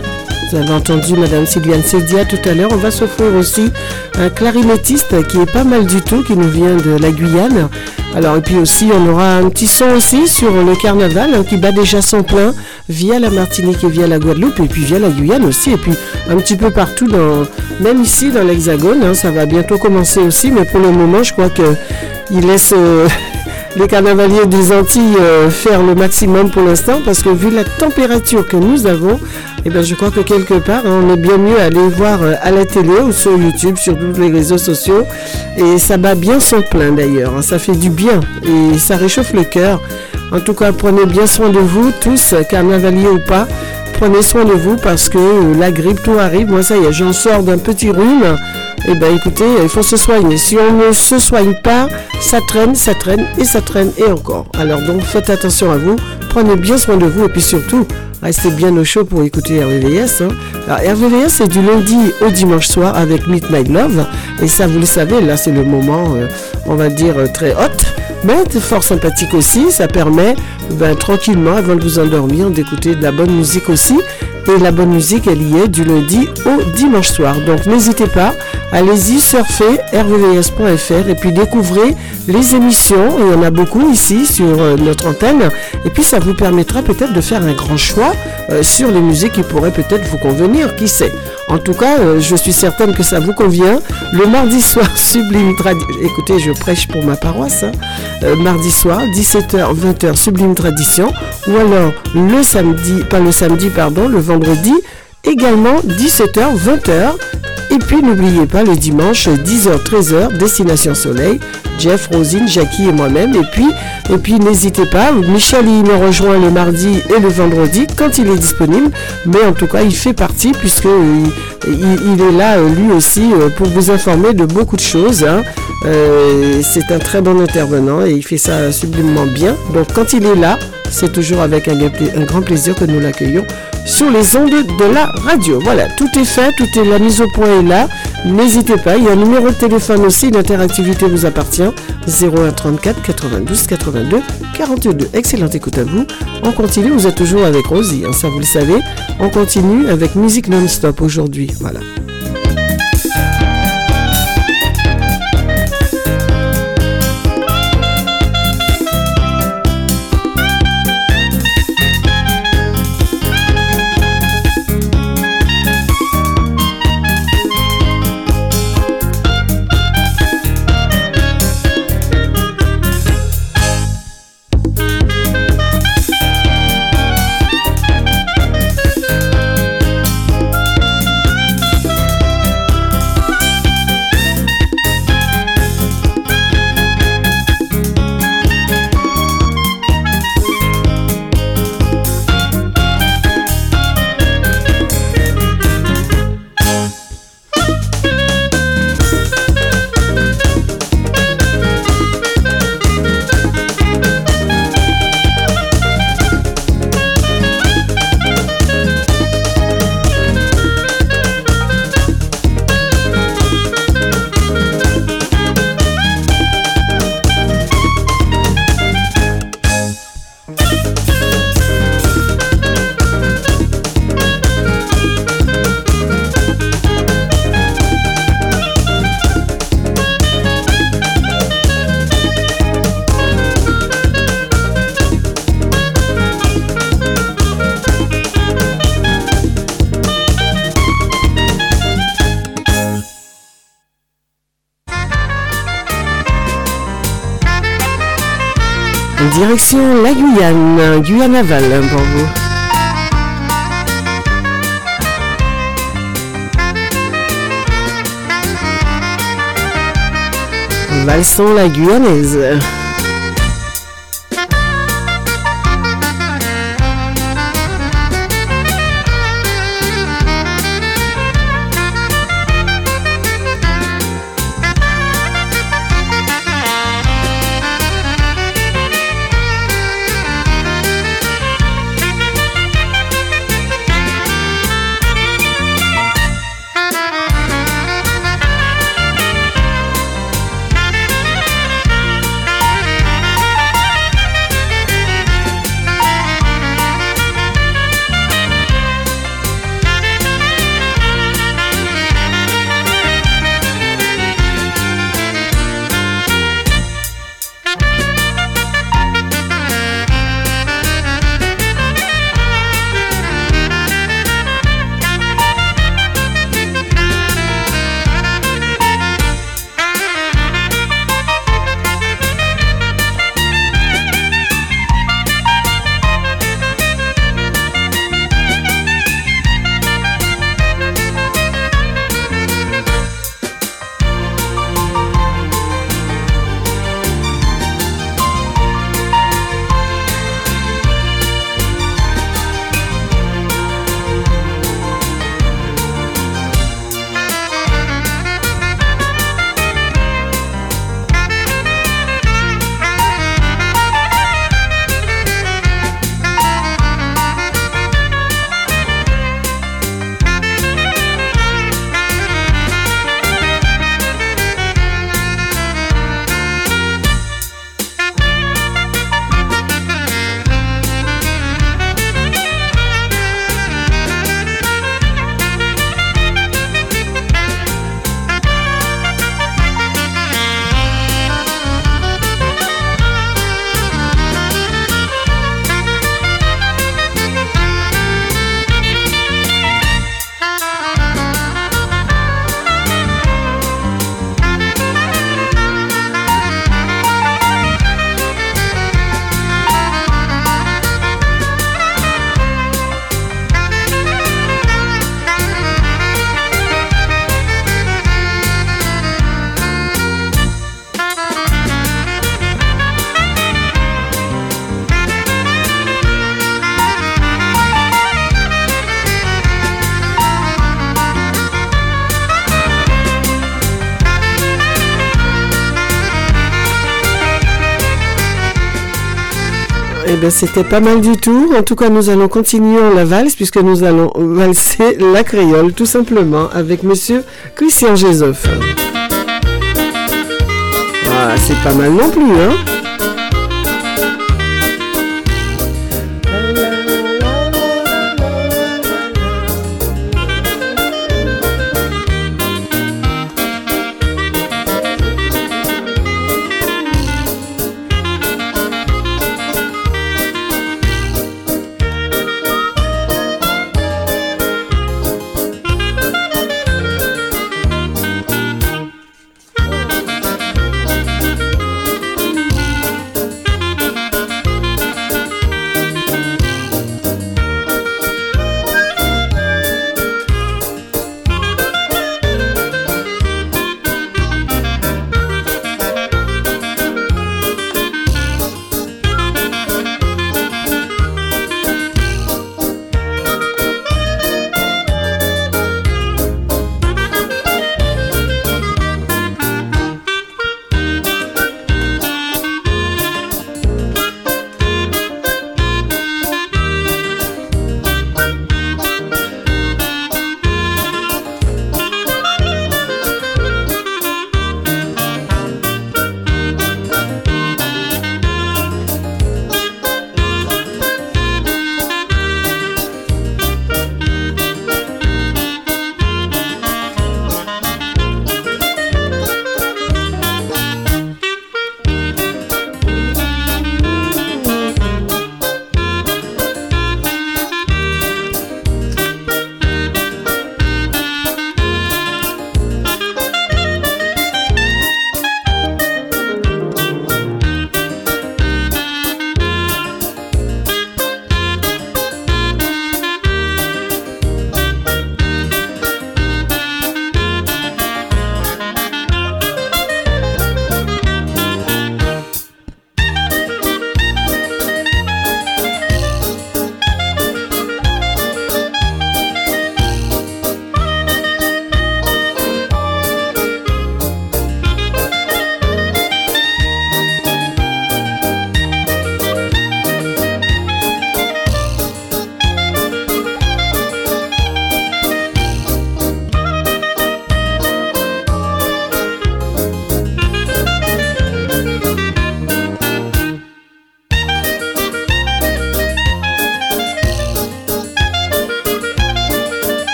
A: vous avez entendu Madame Sylviane Sedia tout à l'heure. On va s'offrir aussi un clarinettiste qui est pas mal du tout, qui nous vient de la Guyane. Alors, et puis aussi, on aura un petit son aussi sur le carnaval hein, qui bat déjà son plein via la Martinique et via la Guadeloupe, et puis via la Guyane aussi, et puis un petit peu partout, dans, même ici dans l'Hexagone. Hein, ça va bientôt commencer aussi, mais pour le moment, je crois qu'il laisse. Euh, <laughs> les carnavaliers des Antilles euh, faire le maximum pour l'instant parce que vu la température que nous avons, eh bien, je crois que quelque part, hein, on est bien mieux à aller voir euh, à la télé ou sur YouTube, sur tous les réseaux sociaux. Et ça bat bien son plein d'ailleurs. Hein. ça fait du bien et ça réchauffe le cœur. En tout cas, prenez bien soin de vous, tous, carnavaliers ou pas. Prenez soin de vous parce que euh, la grippe, tout arrive. Moi, ça y est, j'en sors d'un petit rhume. Eh bien écoutez, il faut se soigner. Si on ne se soigne pas, ça traîne, ça traîne et ça traîne et encore. Alors donc faites attention à vous, prenez bien soin de vous et puis surtout, restez bien au chaud pour écouter RVVS. Hein. Alors, RVVS, c'est du lundi au dimanche soir avec Midnight Love. Et ça, vous le savez, là, c'est le moment, euh, on va dire, euh, très hot. Mais fort sympathique aussi. Ça permet, ben, tranquillement, avant de vous endormir, d'écouter de la bonne musique aussi. Et la bonne musique, elle y est du lundi au dimanche soir. Donc n'hésitez pas, allez-y, surfez rvvs.fr et puis découvrez les émissions. Il y en a beaucoup ici sur euh, notre antenne. Et puis ça vous permettra peut-être de faire un grand choix euh, sur les musiques qui pourraient peut-être vous convenir, qui sait. En tout cas, euh, je suis certaine que ça vous convient. Le mardi soir, <laughs> Sublime Tradition. Écoutez, je prêche pour ma paroisse. Hein. mardi soir, 17h, 20h, Sublime Tradition. Ou alors le samedi, pas le samedi, pardon, le vendredi, également 17h, 20h. Et puis n'oubliez pas le dimanche 10h, 13h, Destination Soleil, Jeff, Rosine, Jackie et moi-même. Et puis, et puis n'hésitez pas, Michel il me rejoint le mardi et le vendredi quand il est disponible. Mais en tout cas, il fait partie puisque il, est là lui aussi euh, pour vous informer de beaucoup de choses. Hein. Euh, c'est un très bon intervenant et il fait ça sublimement bien. Donc quand il est là, c'est toujours avec un grand plaisir que nous l'accueillons sur les ondes de la radio. Voilà, tout est fait, tout la mise au point est là. N'hésitez pas, il y a un numéro de téléphone aussi, l'interactivité vous appartient. 01 34 92 82 42. Excellente écoute à vous. On continue, vous êtes toujours avec Rosie, hein, ça vous le savez. On continue avec musique non-stop aujourd'hui. Voilà. Direction la Guyane, Guyane Aval pour vous. Valsons la Guyanaise. Bien, c'était pas mal du tout. En tout cas, nous allons continuer la valse puisque nous allons valser la créole tout simplement avec monsieur Christian Gézoff. Ah, c'est pas mal non plus, hein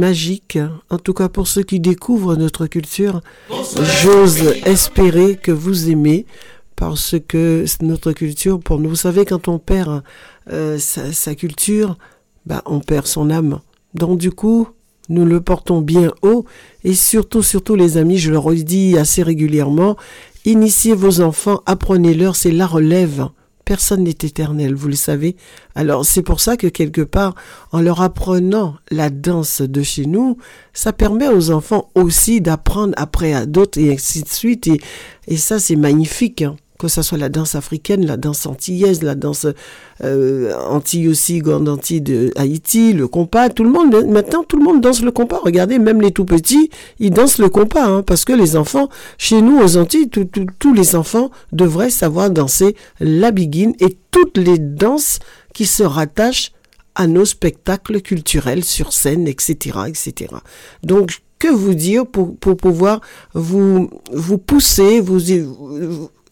A: magique, en tout cas pour ceux qui découvrent notre culture. J'ose espérer que vous aimez parce que notre culture, pour nous, vous savez, quand on perd euh, sa, culture, bah, on perd son âme. Donc du coup, nous le portons bien haut et surtout, surtout les amis, je leur dis assez régulièrement, initiez vos enfants, apprenez-leur, c'est la relève. Personne n'est éternel, vous le savez. Alors c'est pour ça que quelque part, en leur apprenant la danse de chez nous, ça permet aux enfants aussi d'apprendre après à d'autres et ainsi de suite. Et, ça c'est magnifique. Hein que ce soit la danse africaine, la danse antillaise, la danse euh, antilles aussi, grande antille de Haïti, le compas, tout le monde, maintenant tout le monde danse le compas. Regardez, même les tout petits, ils dansent le compas, hein, parce que les enfants, chez nous aux Antilles, tous les enfants devraient savoir danser la biguine et toutes les danses qui se rattachent à nos spectacles culturels sur scène, etc., etc. Donc, que vous dire pour, pour pouvoir vous, vous pousser, vous,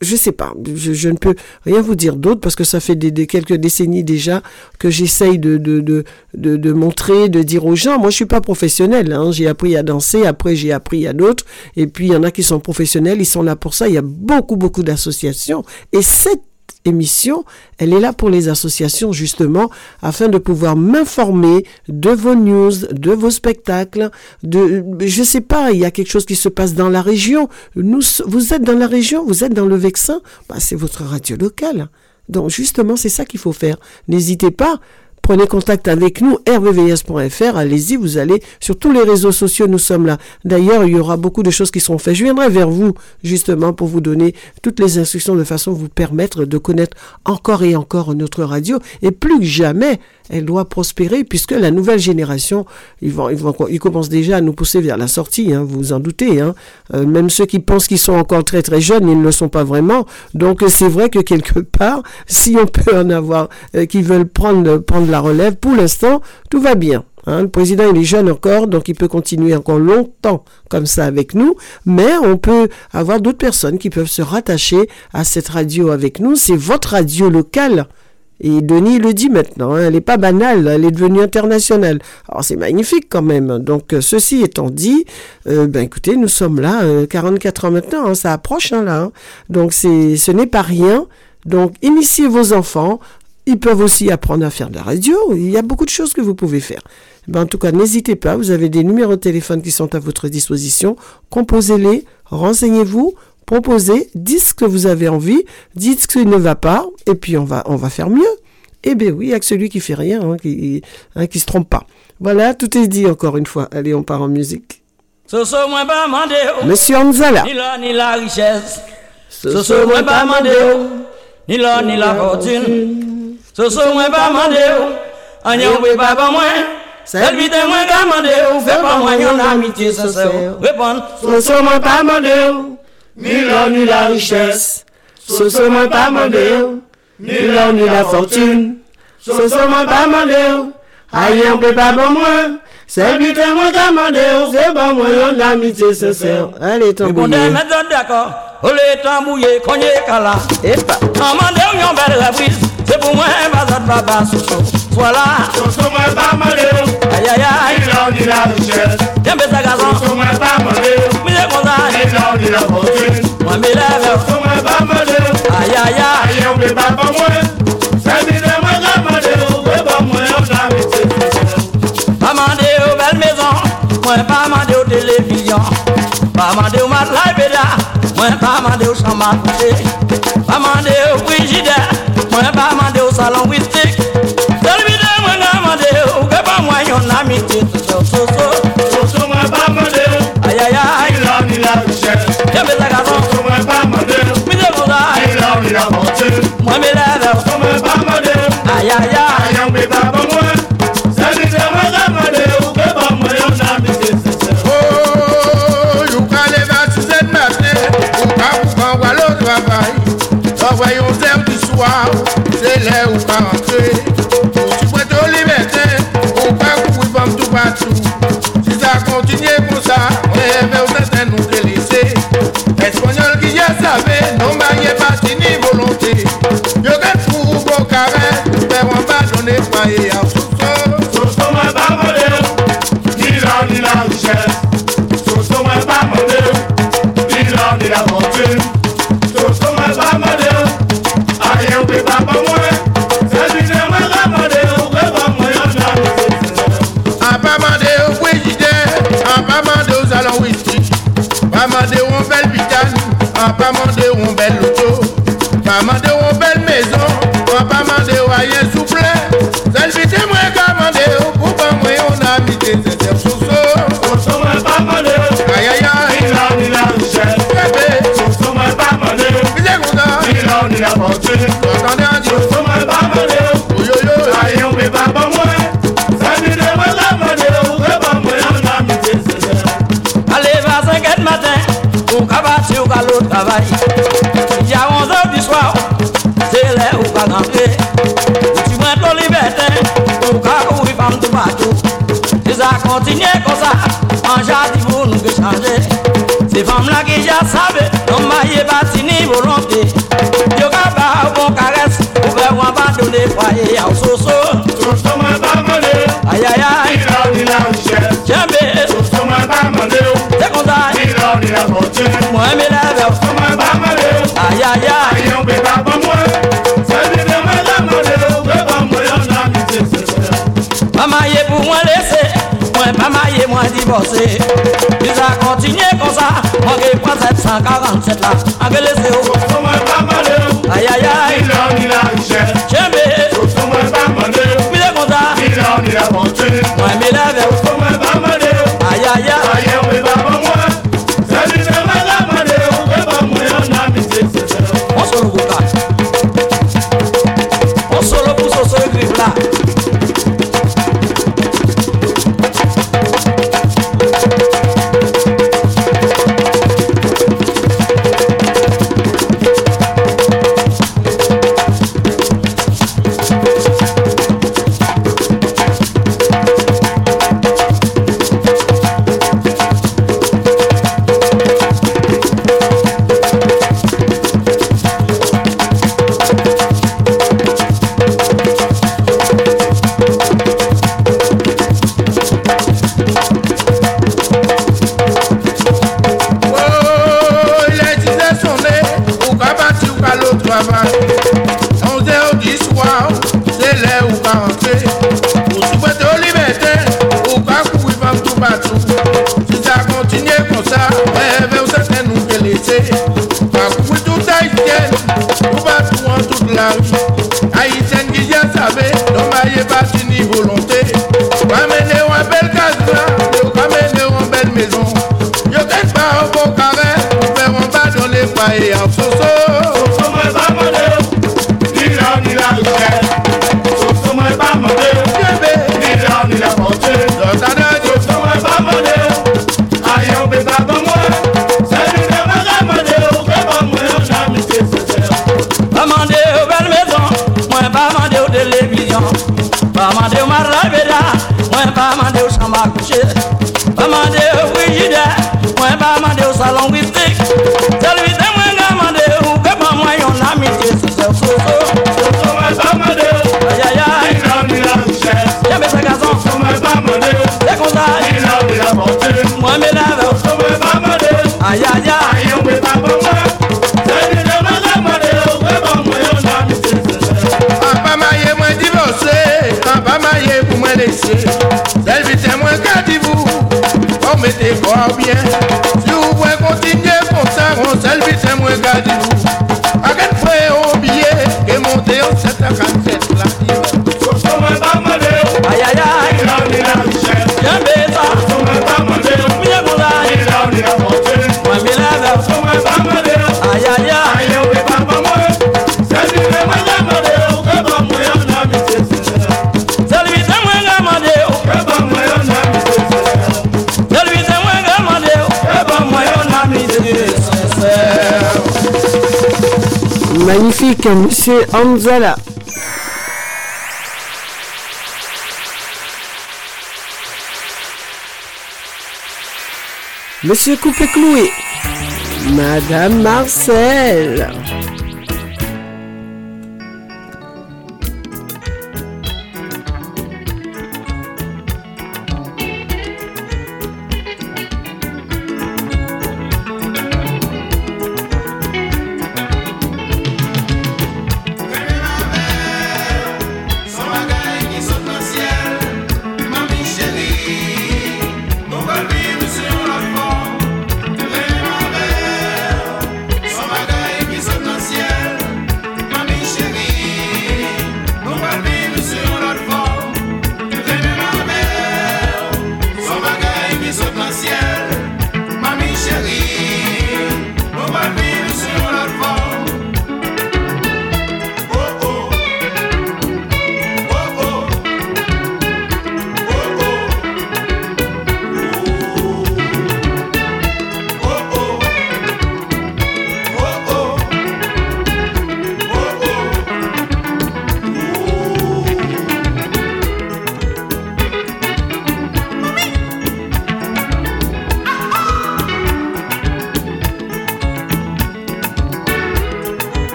A: je sais pas, je, ne peux rien vous dire d'autre parce que ça fait des, quelques décennies déjà que j'essaye de de, de, de, montrer, de dire aux gens. Moi, je suis pas professionnel. Hein. J'ai appris à danser, après j'ai appris à d'autres. Et puis il y en a qui sont professionnels, ils sont là pour ça. Il y a beaucoup beaucoup d'associations. Et cette émission, elle est là pour les associations justement afin de pouvoir m'informer de vos news, de vos spectacles, de je sais pas, il y a quelque chose qui se passe dans la région. Nous vous êtes dans la région, vous êtes dans le Vexin, bah, c'est votre radio locale. Donc justement, c'est ça qu'il faut faire. N'hésitez pas prenez contact avec nous, rvvs.fr, allez-y, vous allez sur tous les réseaux sociaux, nous sommes là. D'ailleurs, il y aura beaucoup de choses qui seront faites. Je viendrai vers vous, justement, pour vous donner toutes les instructions de façon à vous permettre de connaître encore et encore notre radio. Et plus que jamais, elle doit prospérer puisque la nouvelle génération, ils, vont, ils, vont, ils commencent déjà à nous pousser vers la sortie, hein, vous vous en doutez. Hein. Euh, même ceux qui pensent qu'ils sont encore très très jeunes, ils ne le sont pas vraiment. Donc c'est vrai que quelque <laughs> part, si on peut en avoir euh, qui veulent prendre, prendre la relève, pour l'instant, tout va bien. Hein. le président, il est jeune encore, donc il peut continuer encore longtemps comme ça avec nous, mais on peut avoir d'autres personnes qui peuvent se rattacher à cette radio avec nous. C'est votre radio locale et Denis le dit maintenant, hein, elle n'est pas banale, elle est devenue internationale. Alors c'est magnifique quand même. Donc euh, ceci étant dit, euh, ben écoutez, nous sommes là, 44 euh, ans maintenant, hein, ça approche hein, là. Donc c'est, ce n'est pas rien. Donc initiez vos enfants. Ils peuvent aussi apprendre à faire de la radio. Il y a beaucoup de choses que vous pouvez faire. Ben, en tout cas, n'hésitez pas. Vous avez des numéros de téléphone qui sont à votre disposition. Composez-les, renseignez-vous proposez, dites ce que vous avez envie, dites ce qui ne va pas, et puis on va, on va faire mieux. Eh bien oui, avec celui qui fait rien, hein, qui, hein, qui se trompe pas. Voilà, tout est dit encore une fois. Allez, on part en musique. Monsieur Anzala.
N: Ni la ni la richesse. Ce sont moi pas mandé. Ni la ni la fortune. Ce sont moi pas mandé. Agnon pas pas moi. Celle vite moi pas mandé. Fais pas moi yon amitié sincère. Répondre. Ce sont moi pas mandé ni l'or ni la richesse. Ce sont moi pas mandé, ni l'or ni la fortune. Ce sont moi pas mandé, aïe on peut pas bon moi. C'est vite moi qui mandé, c'est bon moi yon amitié sincère.
A: Allez, tambouillé.
N: On est maintenant d'accord, on est tambouillé, cogné cala.
A: Et pas.
N: En mandé, on yon belle reprise. C'est pour moi bazar papa soso. Voilà.
O: Ce sont moi pas mandé,
N: aïe aïe aïe.
O: Ni l'or ni la richesse.
N: J'aime ça garçon.
O: Ce sont moi pas mandé,
N: mi c'est comme ça.
O: ni l'or ni la fortune.
N: Moi me lève.
O: Ce sont moi pas mandé,
N: aïe aïe aïe.
O: aïe on peut pas bon moi. C'est vite moi qui mandé, c'est bon moi yon amitié sincère.
N: Pas mandé aux belles maisons, moi pas mandé aux télévisions. Pas mandé au matelas et pédale, moi pas mandé aux chambres
O: richesse.
N: j'aime
O: ni la richesse. Ce sont moi pas mandé, ni l'or ni la fortune. Ce sont moi pas mandé, aïe on peut pas bon moi. C'est
N: femmes-là qui déjà savent, non maillé parti ni volonté. Yo qu'à pas bon caresse, ou faire ou abandonner foyer au soso.
O: Ce sont moi pas mandé,
N: Aïe aïe
O: ni
N: aïe,
O: l'or ni la richesse.
N: tiens bé,
O: Ce sont moi pas mandé,
N: c'est comme ça.
O: ni l'or ni la fortune.
N: Moi me lève,
O: Ce sont moi pas mandé,
N: aïe aïe aïe.
O: aïe on peut pas
N: comme ça, moi qui prends 747 là, en
O: monsieur Anzala. Monsieur Coupé-Cloué. Madame Marcel.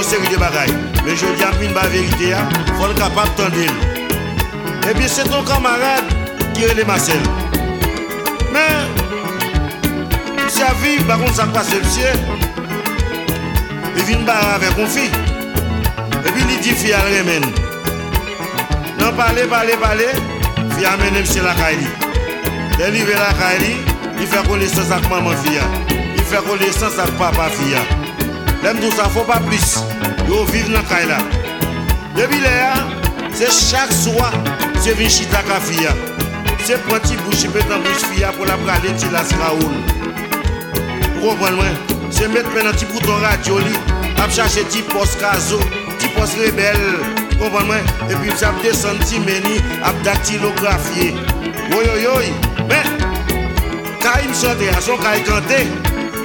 P: De faux série de bagages. Mais je dis à une la vérité, il faut le capable d'entendre. Eh bien, c'est ton camarade qui est le Marcel. Mais, si à vivre, par contre, ça passe le ciel, il vient barrer avec une fille. Et puis il dit fille à remène. Non, parler, parler, parler. Fille amène monsieur la Kaili. Qu'il la Kaili, il fait connaissance avec maman fille. Il fait connaissance avec papa fille. Lèm tou sa fò pa plis, yo viv nan kay la. Debi le a, se chak swa, se vin chita ka fiya. Se pranti bouchi petan bouch fiya pou la prale ti las ka oul. Pou kompren mwen, se met men nan ti bouton radyo li, ap chache ti pos kazo, ti pos rebel. Kompren mwen, epi mse ap desen ti meni, ap daktilografiye. Oyoyoy, men, ka im sote, a son ka ikante,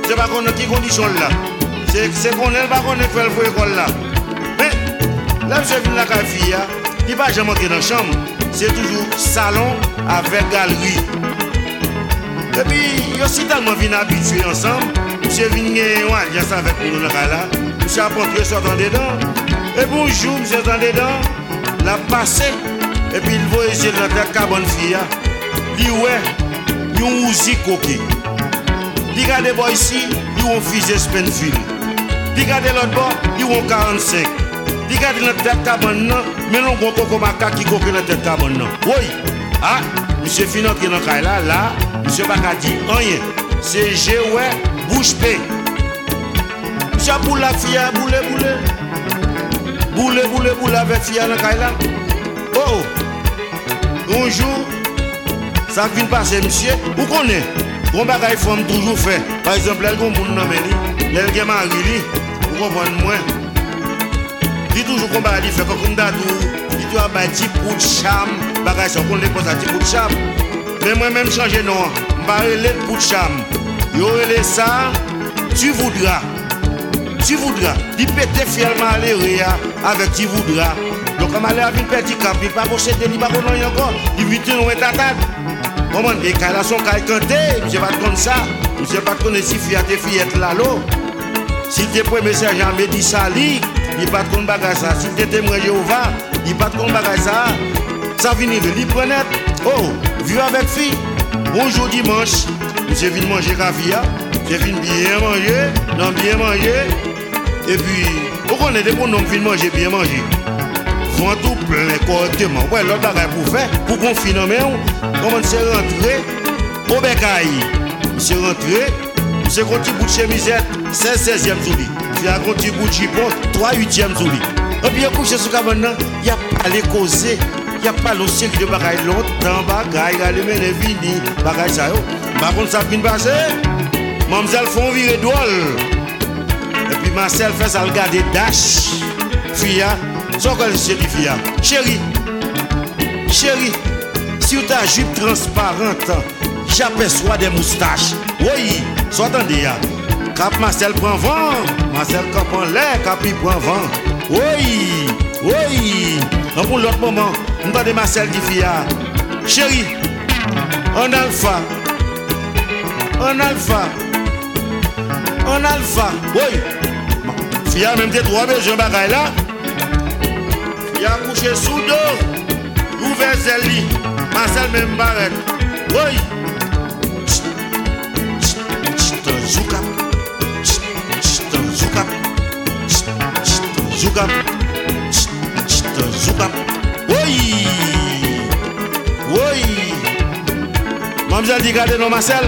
P: se pa konon ki kondisyon la. c'est qu'on est pas qu'on est fait pour l'école là. Mais là, je viens de la fille, hein. il n'y a pas jamais dans la chambre. C'est toujours salon avec galerie. Et puis, il y a aussi tellement vu habitué ensemble. Monsieur Vigné, on a bien ça avec nous dans la là. Monsieur a pas pris dans dedans. Et bonjour, monsieur dans dedans. La passé. Et puis, il voit les dans la cabane fille. Hein. Il dit, ouais, il y a un ouzi coquet. Il dit, regarde les ici, il y a un fils de Spenfield. Di gade lot bo, di won 45 Di gade nan tet kaban nan Menon kon koko maka ki koke nan tet kaban nan. Woy, ha, msye finan ki nan kay la La, msye baka di anyen. Se je we, bouche pe. Msye pou la fia, boule boule. Boule boule boule avek fia nan kay la. Oh, oh Onjou Sa kvin pase msye, ou konen Kon bagay fom toujou fe Par exemple, el kon moun nan meni. Lèl gen mari li, comprendre moi. Dis toujours qu'on va aller faire comme d'un tour. Dis toi, bah, pour de charme. Bah, si on les à dis pour de charme. Mais moi-même, changer non. Bah, il est pour de charme. Yo, il ça. Tu voudras. Tu voudras. Dis péter fièrement à l'éria avec tu voudras. Donc, on va aller à une petite cap. Il va pocheter, il va pas encore. Il va te nouer ta tête. Comment des calas sont calcantés? Je vais pas comme ça. Je vais pas connaître si fiat et fiat là-haut. Si pour message en me dit sali, il pas de bagage ça. Si t'es témoin Jéhovah, il pas de bagage ça. Ça vient de libre net. Oh, vu avec fille. Bonjour dimanche. Monsieur vient manger caviar. J'ai venu bien manger, non bien manger. Et puis, vous connaissez des bons noms vient manger bien manger. Vont tout plein correctement. Ouais, l'autre bagage pour faire, pour qu'on finisse, comment c'est rentré? Au bécaille. C'est rentré, un petit bout de chemisette, c'est 16e souli. C'est un bout de jupon, 3 8e souli. Et puis, sur le maintenant, il n'y a pas les causer. Il n'y a pas le siècle de bagaille longtemps, bagaille, les vini, bagaille ça. Par contre, ça vient passer. Font virer. Et puis Marcel fait ça regarder Dash. Fia, c'est quoi le chéri Fia Chérie, chérie, si ta jupe transparente, j'aperçois des moustaches. Oui, soit ya. Kap Marcel pran van, Marcel kap an lè, kap i pran van Oye, oye, an pou lot mouman, mba de Marcel di fia. Chéri, an alfa, an alfa, an alfa, oye Fia menm te trobe, jen bagay la Fia kouche sou do, ouve zè li, Marcel menm barek Oye Zoukap Chit chit zoukap Woy! Woy! Mamzel di gade nou Marcel.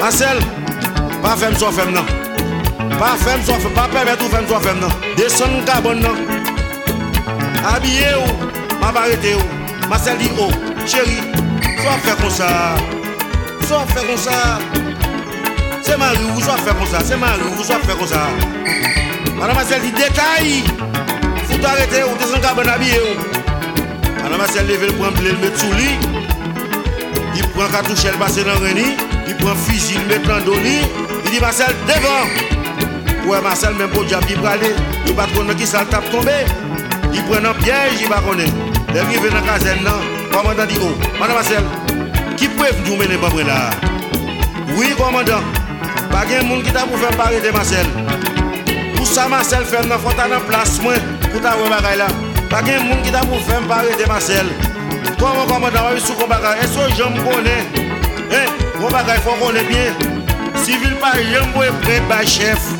P: Marcel Pa fem so fem nan. Pa fem so fem Pa pebet ou fem so fem nan. Desen kabon nan. Abye ou Ma barete ou. Marcel di ou Chéri So fè kon sa. So fè kon sa. Se mari ou so fè kon sa. Se mari ou so fè kon sa. Marcel dit détail. Faut t'arrêter ou descends carbone habillé ou. Madame Marcel lève le prend blé le mettre sous lit. Il prend cartouche, elle passe dans le reni. Il prend fusil, il met dans doni. Il dit Marcel, devant. Ouais, Marcel, même pour diable, il va aller. Il qui le tape tomber. Il prend un piège, il va connaître. Il arrive dans la caserne. Commandant dit, oh, Marcel, qui peut nous mener pas là? Oui, commandant. Pas de monde qui t'a pour faire parler de Marcel sa Marcel fèm nan fòntan nan plas mwen Pou ta wè bagay la Pa gen moun ki ta pou fèm pa rete Marcel Kwa mwen komandan wè sou kon bagay E so jom konè E, kon bagay fò konè bie Sivil pa jom wè bay chef.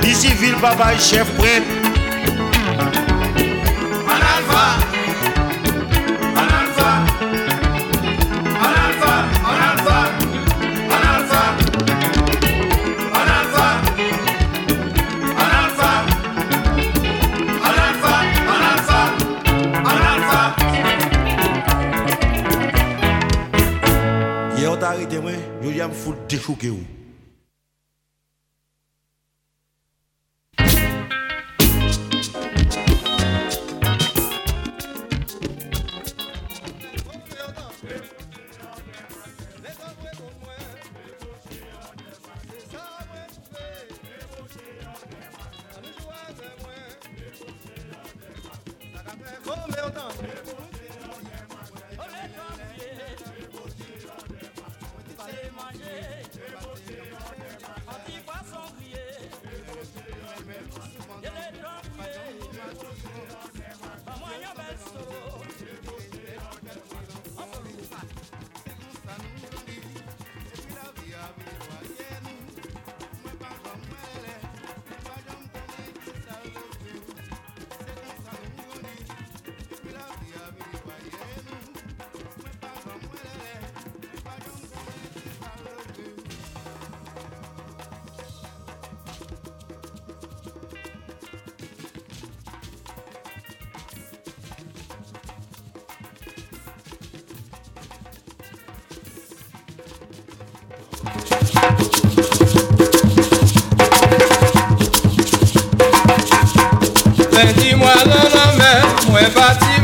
P: Di sivil pa chef
N: prèd An alfa conjugueu.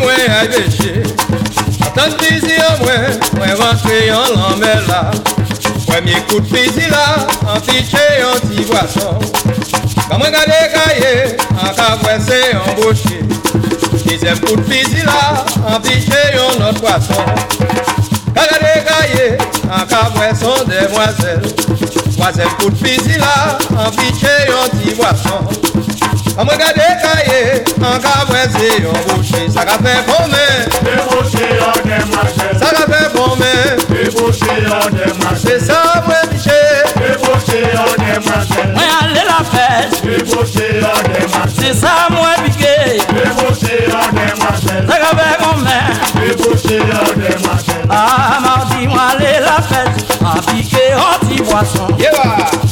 N: Parti moi à péché Tant plaisir moi moi rentré en l'emmène là Premier coup de plaisir là en fiché en petit boisson Quand moi garde cahier en cavoué c'est embauché Deuxième coup de plaisir là en fiché en autre poisson Quand garde cahier en cavoué sont demoiselles Troisième coup de plaisir là en fiché en
Q: Amwen gade kaye, an ka mwese yon bouchi. Sa ka fe bome, e bouchi yon den mache. Sa ka
R: fe
E: bome, e bouchi yon den mache. Se sa mwen biche, e bouchi yon den mache. Mwen ale la fes, e bouchi yon den mache. Se sa mwen bike, e bouchi yon den mache. Sa ka fe bome, e bouchi yon den mache. A mardi mwen ale la fes, a bike an
S: ti boason Yewa!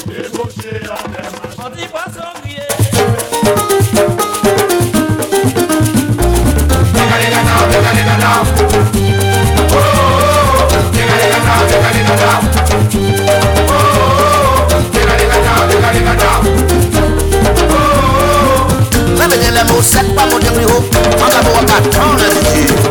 S: Réveillez les mots, c'est pas mon
T: dernier mot. En avant, on attend le Dieu. Dans pays, en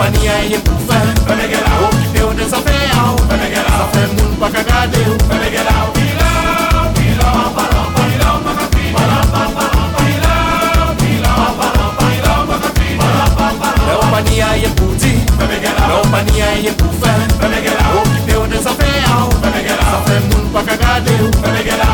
T: mania ye kufa Bebegela o Deo de
S: safe ao Bebegela Safe mun pa kagadeu Bebegela o Bila, bila Pampa rampa Bila makapi Parampa parampa Bila, bila Pampa rampa Bila makapi Parampa parampa Deo mania ye puti Bebegela Deo mania ye kufa Bebegela o Deo de safe ao Bebegela Safe
U: mun pa kagadeu Bebegela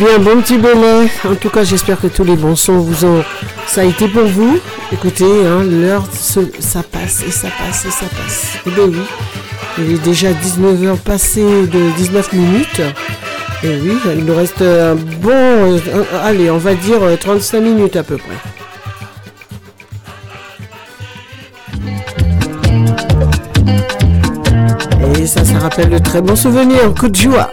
U: bien, bon petit bonnet. En tout cas, j'espère que tous les bons sons vous ont. Ça a été pour vous. Écoutez, hein, l'heure, ça passe et ça passe et ça passe. Eh bien oui, il est déjà 19h passé de 19 minutes. Et oui, il nous reste un bon. Allez, on va dire euh, 35 minutes à peu près. Et ça, ça rappelle de très bons souvenirs. Coup de joie.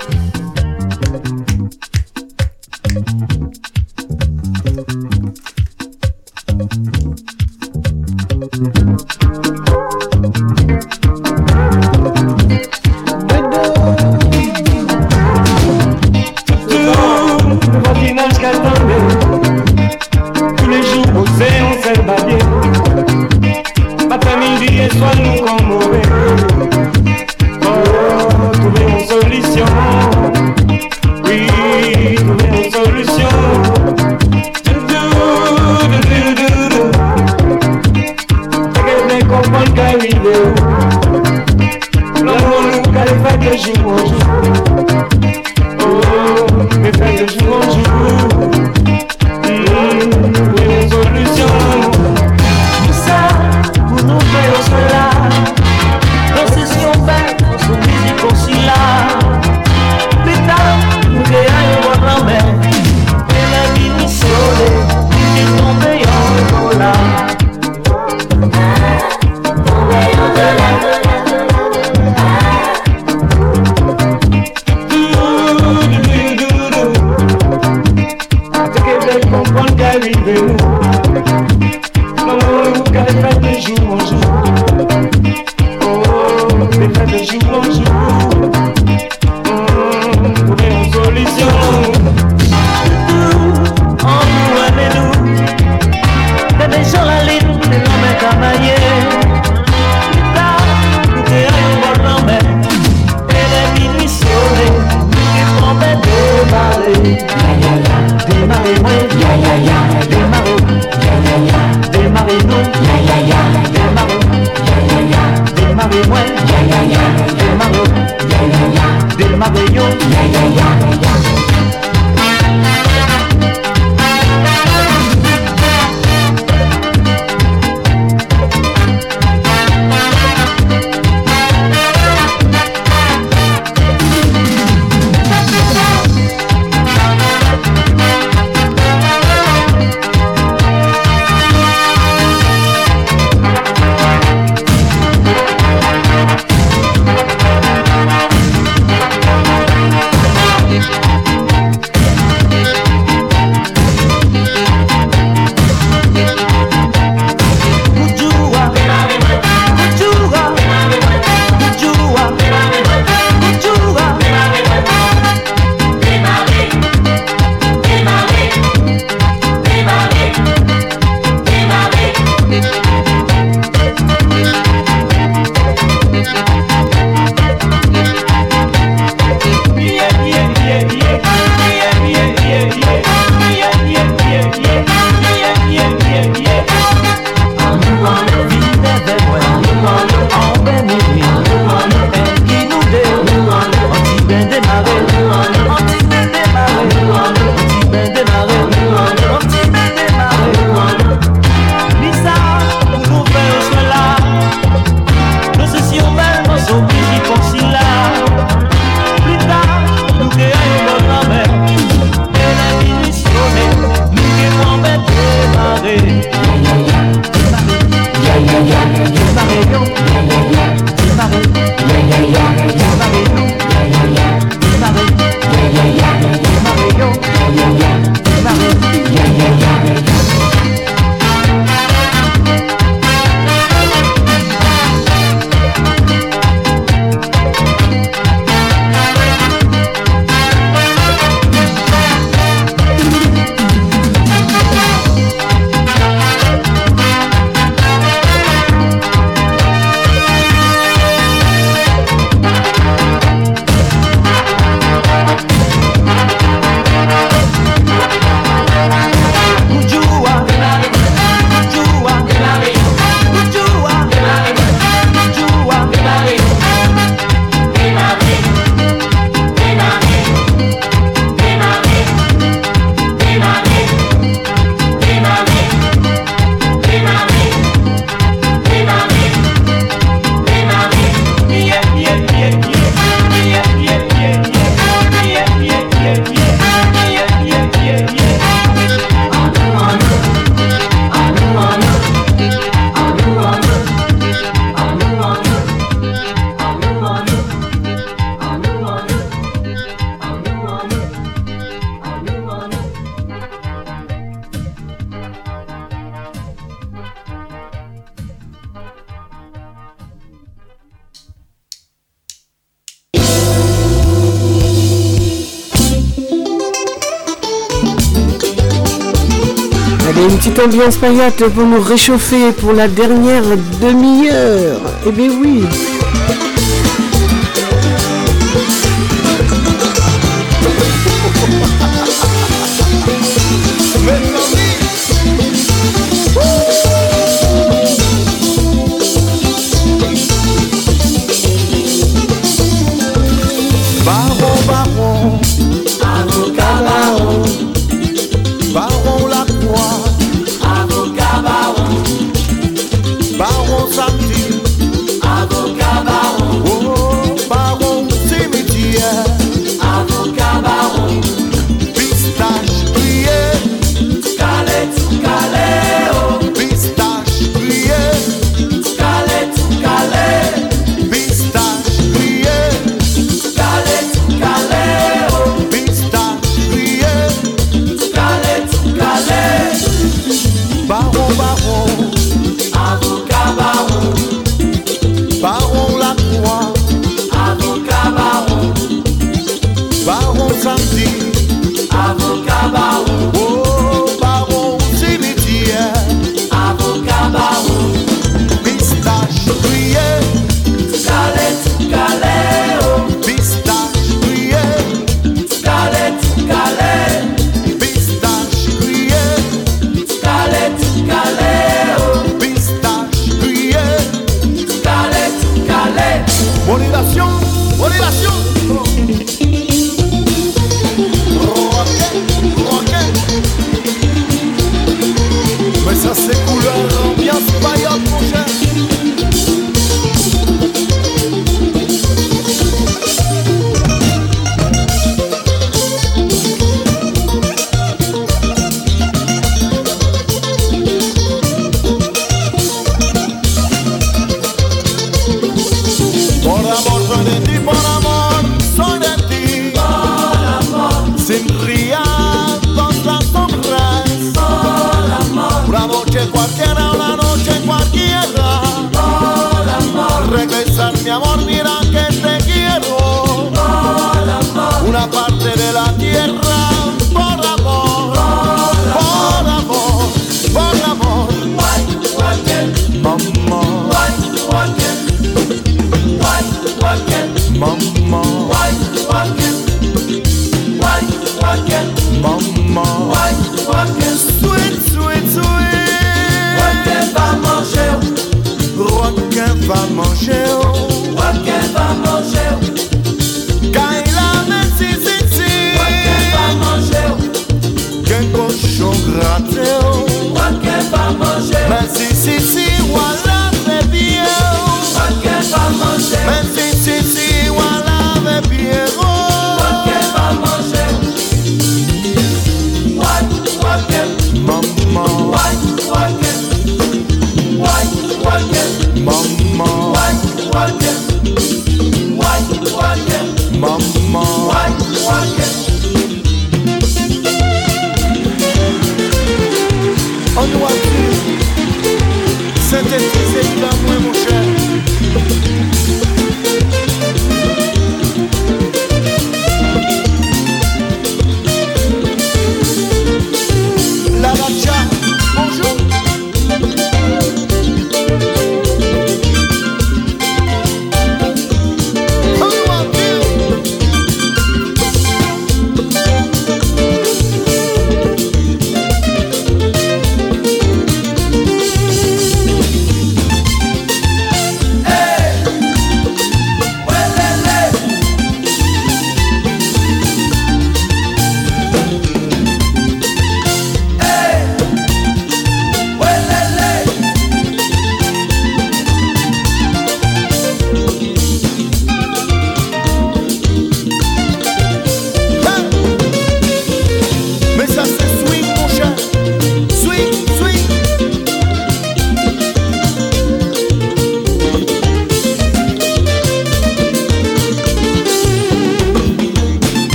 O: cette ambiance pour nous réchauffer pour la dernière demi-heure. Eh bien oui.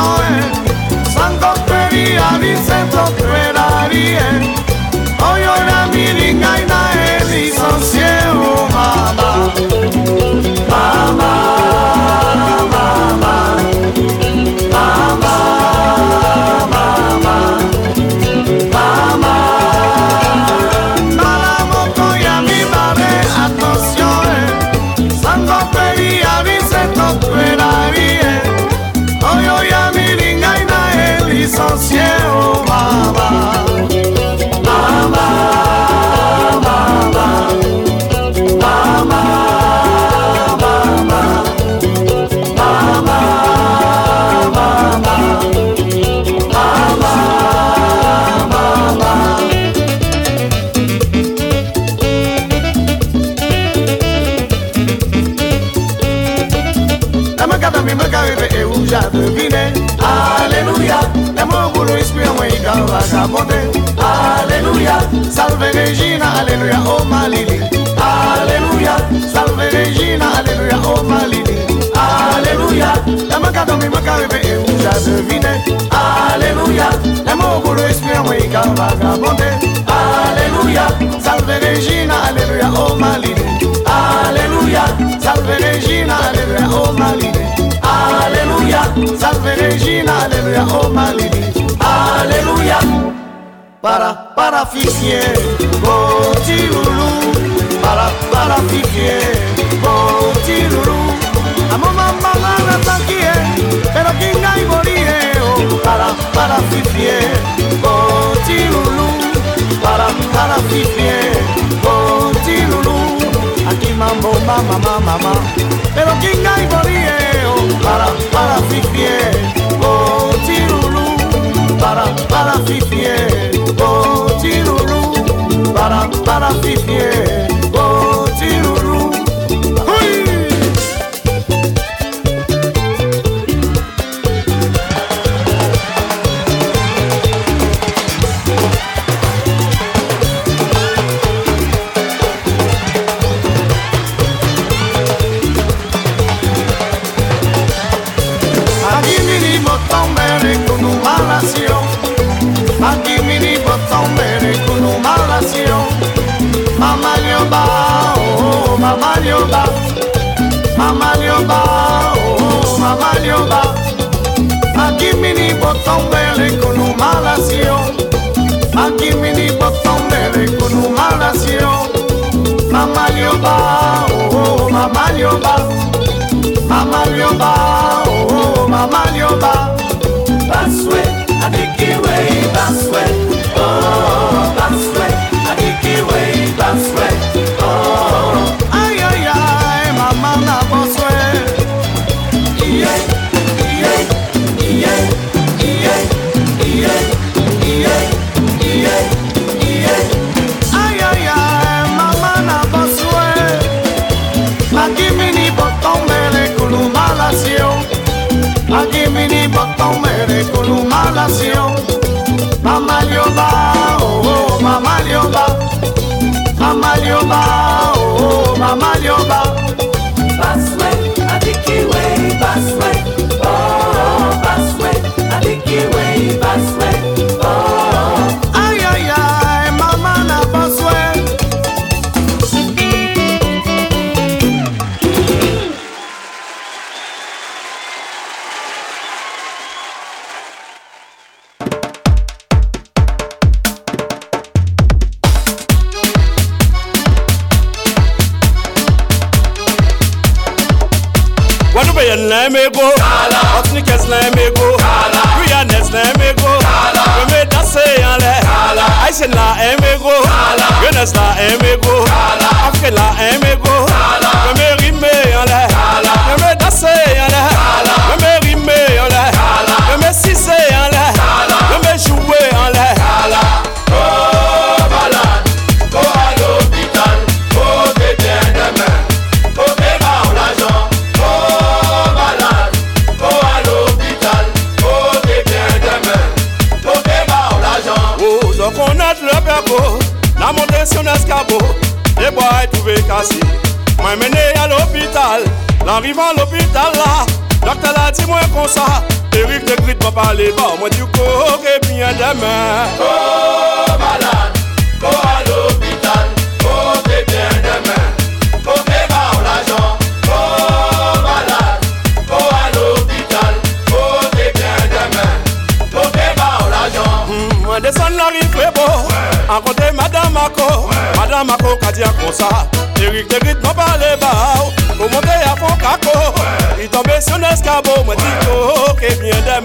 H: Oye, sangotteria di centro operari, oye, la miringa y la. la beauté. Alléluia, salve Regina, Alléluia, oh Malini. Alléluia, salve Regina, Alléluia, oh Malini. Alléluia, la macado mi macarebe et vous a deviné. Alléluia, la mogo le espion et vagabondé. Alléluia, salve Regina, Alléluia, oh Malini. Alléluia, salve Regina, Alléluia, oh Malini. Alléluia, salve Regina, Alléluia, oh Malini. aleluya. Para, para fifié. Para, para fifié, cochirulú. Amo mamá rata pero hay. Para, para fifié. Para, para fifié. Aquí mambo, mamá, mamá, mamá, pero quien hay. Para, para fifié, para para fifie, oh chiruru, para para fifie, oh Botondele con humalación. Aquí mini botondele con humalación. Mamá Yoba, oh, oh, oh, mamá Yoba. Mamá Yoba, oh, oh, oh, mamá
V: Yoba. 吧。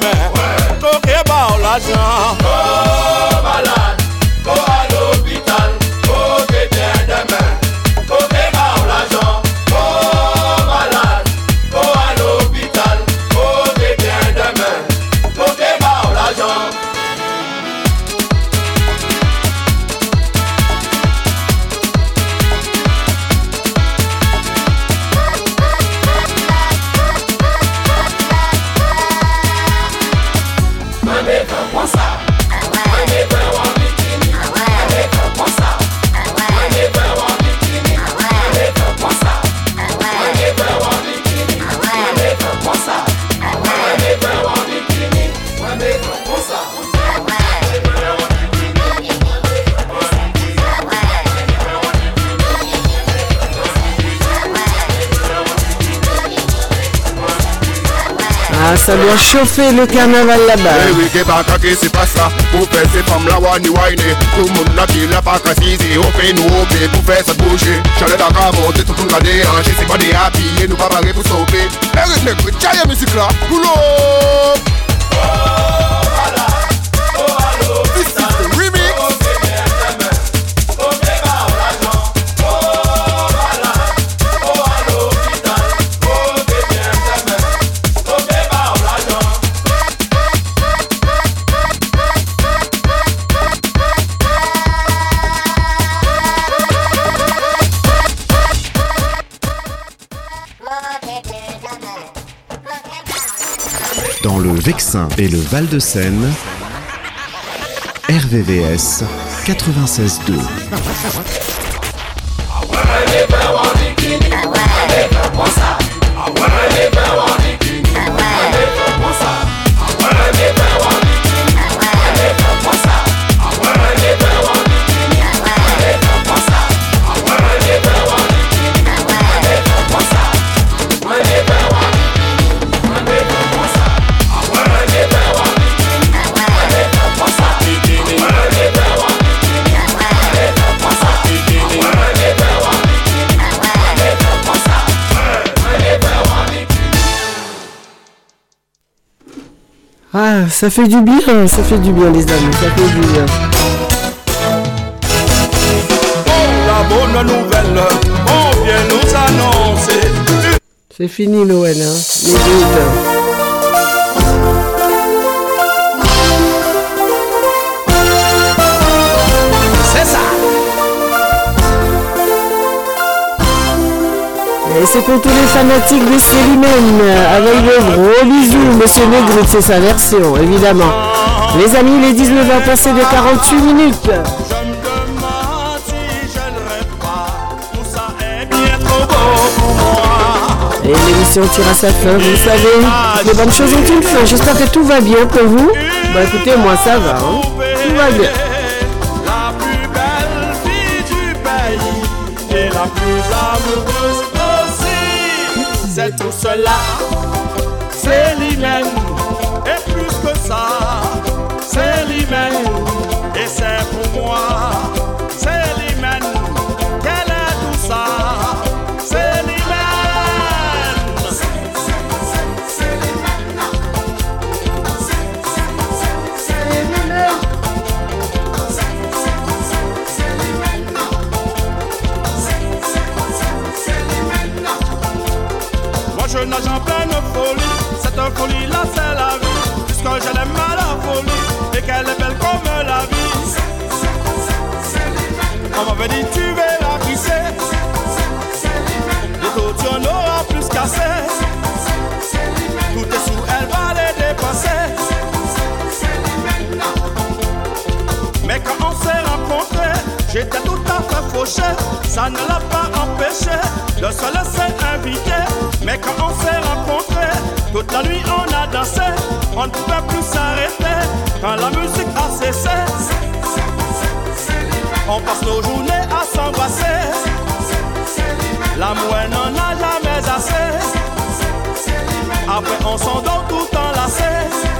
V: mẹ́ kókè bá ọ lásán. Ça
A: doit chauffer le carnaval là-bas.
M: Eh oui, que pas que c'est pas ça. Pour faire ces femmes là, wani wine. Tout le monde là qui l'a pas cassé. On fait nous pied pour faire ça bouger. Chalet d'accord, monter tout le monde à déranger. C'est pas des happy nous pas barrer pour sauver. Eh, nègre, tchaille musique là. Boulot!
W: Vexin et le Val-de-Seine, RVVS 96.2.
A: ça fait du bien, ça fait du bien les amis, ça fait du bien.
V: La bonne nouvelle, on vient nous annoncer.
A: C'est fini Noël, hein. Les doutes.
V: C'est
A: pour tous les fanatiques de Célimène, avec le gros bisou, Monsieur Negrit, c'est sa version, évidemment. Les amis, les 19h passées de 48 minutes. Et l'émission tire à sa fin, vous savez. Les bonnes choses ont une fin. J'espère que tout va bien pour vous. Bah écoutez, moi ça va. hein. Tout va bien.
V: La plus belle fille du pays. C'est tout cela, c'est l'hymen. Et plus que ça, c'est l'hymen. Et c'est pour moi, Ça ne l'a pas empêché de se laisser inviter. Mais quand on s'est rencontrés, toute la nuit on a dansé. On ne pouvait plus s'arrêter quand la musique a cessé. On passe nos journées à s'embrasser. L'amour n'en a jamais assez. Après on s'endort tout enlacé.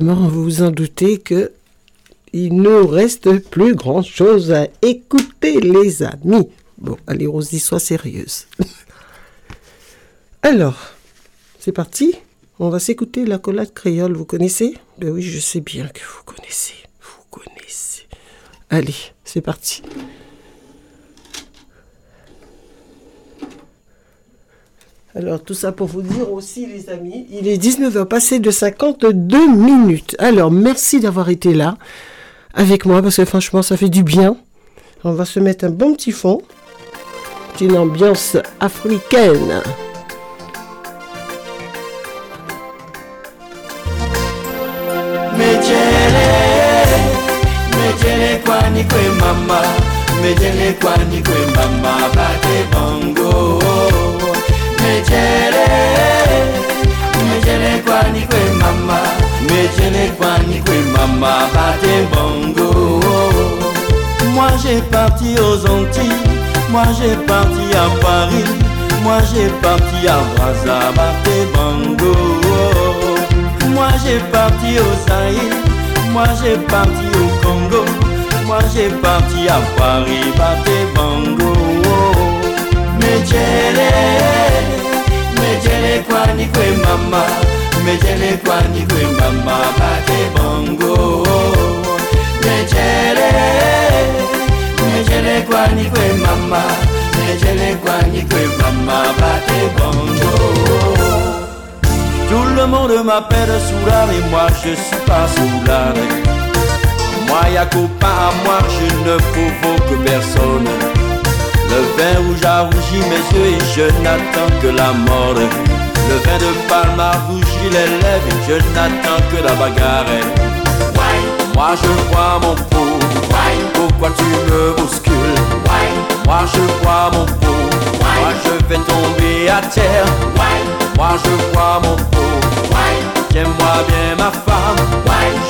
A: Vous vous en doutez que il ne reste plus grand chose à écouter, les amis. Bon, allez, Rosie, sois sérieuse. <laughs> Alors, c'est parti. On va s'écouter la collade créole. Vous connaissez? Ben oui, je sais bien que vous connaissez. Vous connaissez. Allez, c'est parti. Alors, tout ça pour vous dire aussi, les amis, il est 19h passé de 52 minutes. Alors, merci d'avoir été là avec moi parce que franchement, ça fait du bien. On va se mettre un bon petit fond. Une ambiance africaine.
G: Mama, Mejele, mejele kwani kwe mama, mejele kwani kwe mama, bate bongo. Moi j'ai parti aux Antilles, moi j'ai parti à Paris, moi j'ai parti à Brazza, bate bongo. Moi j'ai parti au Zaïre, moi j'ai parti au Congo, moi j'ai parti à Paris, bate bongo. Mejele, mejele kwani kwe mama, mejele kwani kwe mama, bate bongo. Mejele, mejele kwani kwe mama, mejele kwani kwe mama, bate bongo. Tout le monde m'appelle Soulard et moi je suis pas Soulard. Moi y'a copain à moi, je ne provoque personne. Le vin rouge a rougi mes yeux et je n'attends que la mort. Le vin de Palme a rougi les lèvres et je n'attends que la bagarre. Moi je vois mon pot, pourquoi tu me bouscules? Moi je vois mon pot, moi je vais tomber à terre. Moi je vois mon pot, Tiens-moi bien ma femme,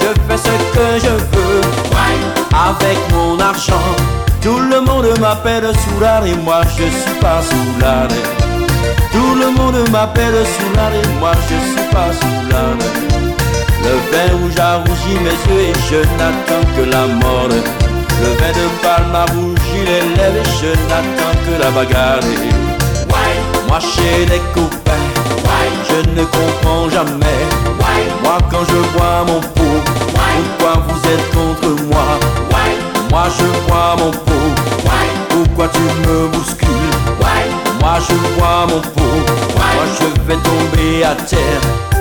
G: je fais ce que je veux avec mon argent. Tout le monde m'appelle Soulard et moi je suis pas Soulard. Tout le monde m'appelle Soulard et moi je suis pas Soulard. Le vin rouge a rougi mes yeux et je n'attends que la mort. Le vin de Palme a rougi les lèvres et je n'attends que la bagarre. Moi chez les copains, je ne comprends jamais. Moi quand je bois mon pot, pourquoi vous êtes contre moi? Moi je bois mon pot, pourquoi tu me bouscules? Moi je bois mon pot, moi je vais tomber à terre.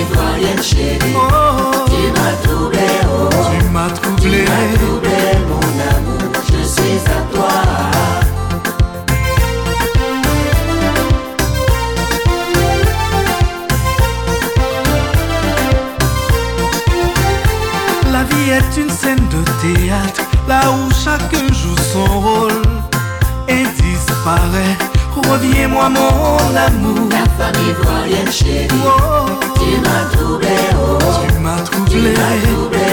X: Ivoirienne.
Y: Ivoirienne
X: chérie,
Y: Oh,
X: tu m'as troublé, oh,
Y: tu m'as troublé.
X: Tu m'as troublé, mon amour, je suis à toi.
Y: La vie est une scène de théâtre, là où chacun Reviens-moi mon amour.
X: La femme ivoirienne chérie,
Y: Oh,
X: tu m'as troublé, oh.
Y: tu m'as
X: Tu
Y: troublé.
X: m'as troublé,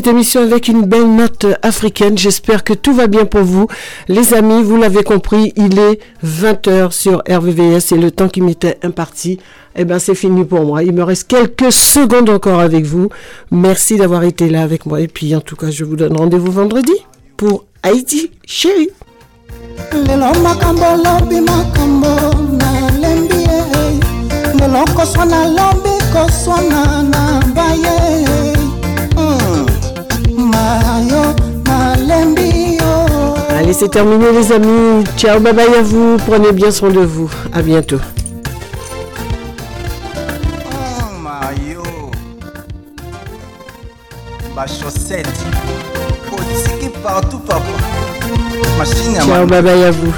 A: cette émission avec une belle note africaine. J'espère que tout va bien pour vous. Les amis, vous l'avez compris, il est 20h sur RVVS et le temps qui m'était imparti, eh ben, c'est fini pour moi. Il me reste quelques secondes encore avec vous. Merci d'avoir été là avec moi. Et puis, en tout cas, je vous donne rendez-vous vendredi pour Haïti, chérie. Allez, c'est terminé les amis. Ciao, bye bye à vous. Prenez bien soin de vous. À bientôt.
Z: ya
A: Ciao, bye bye à vous.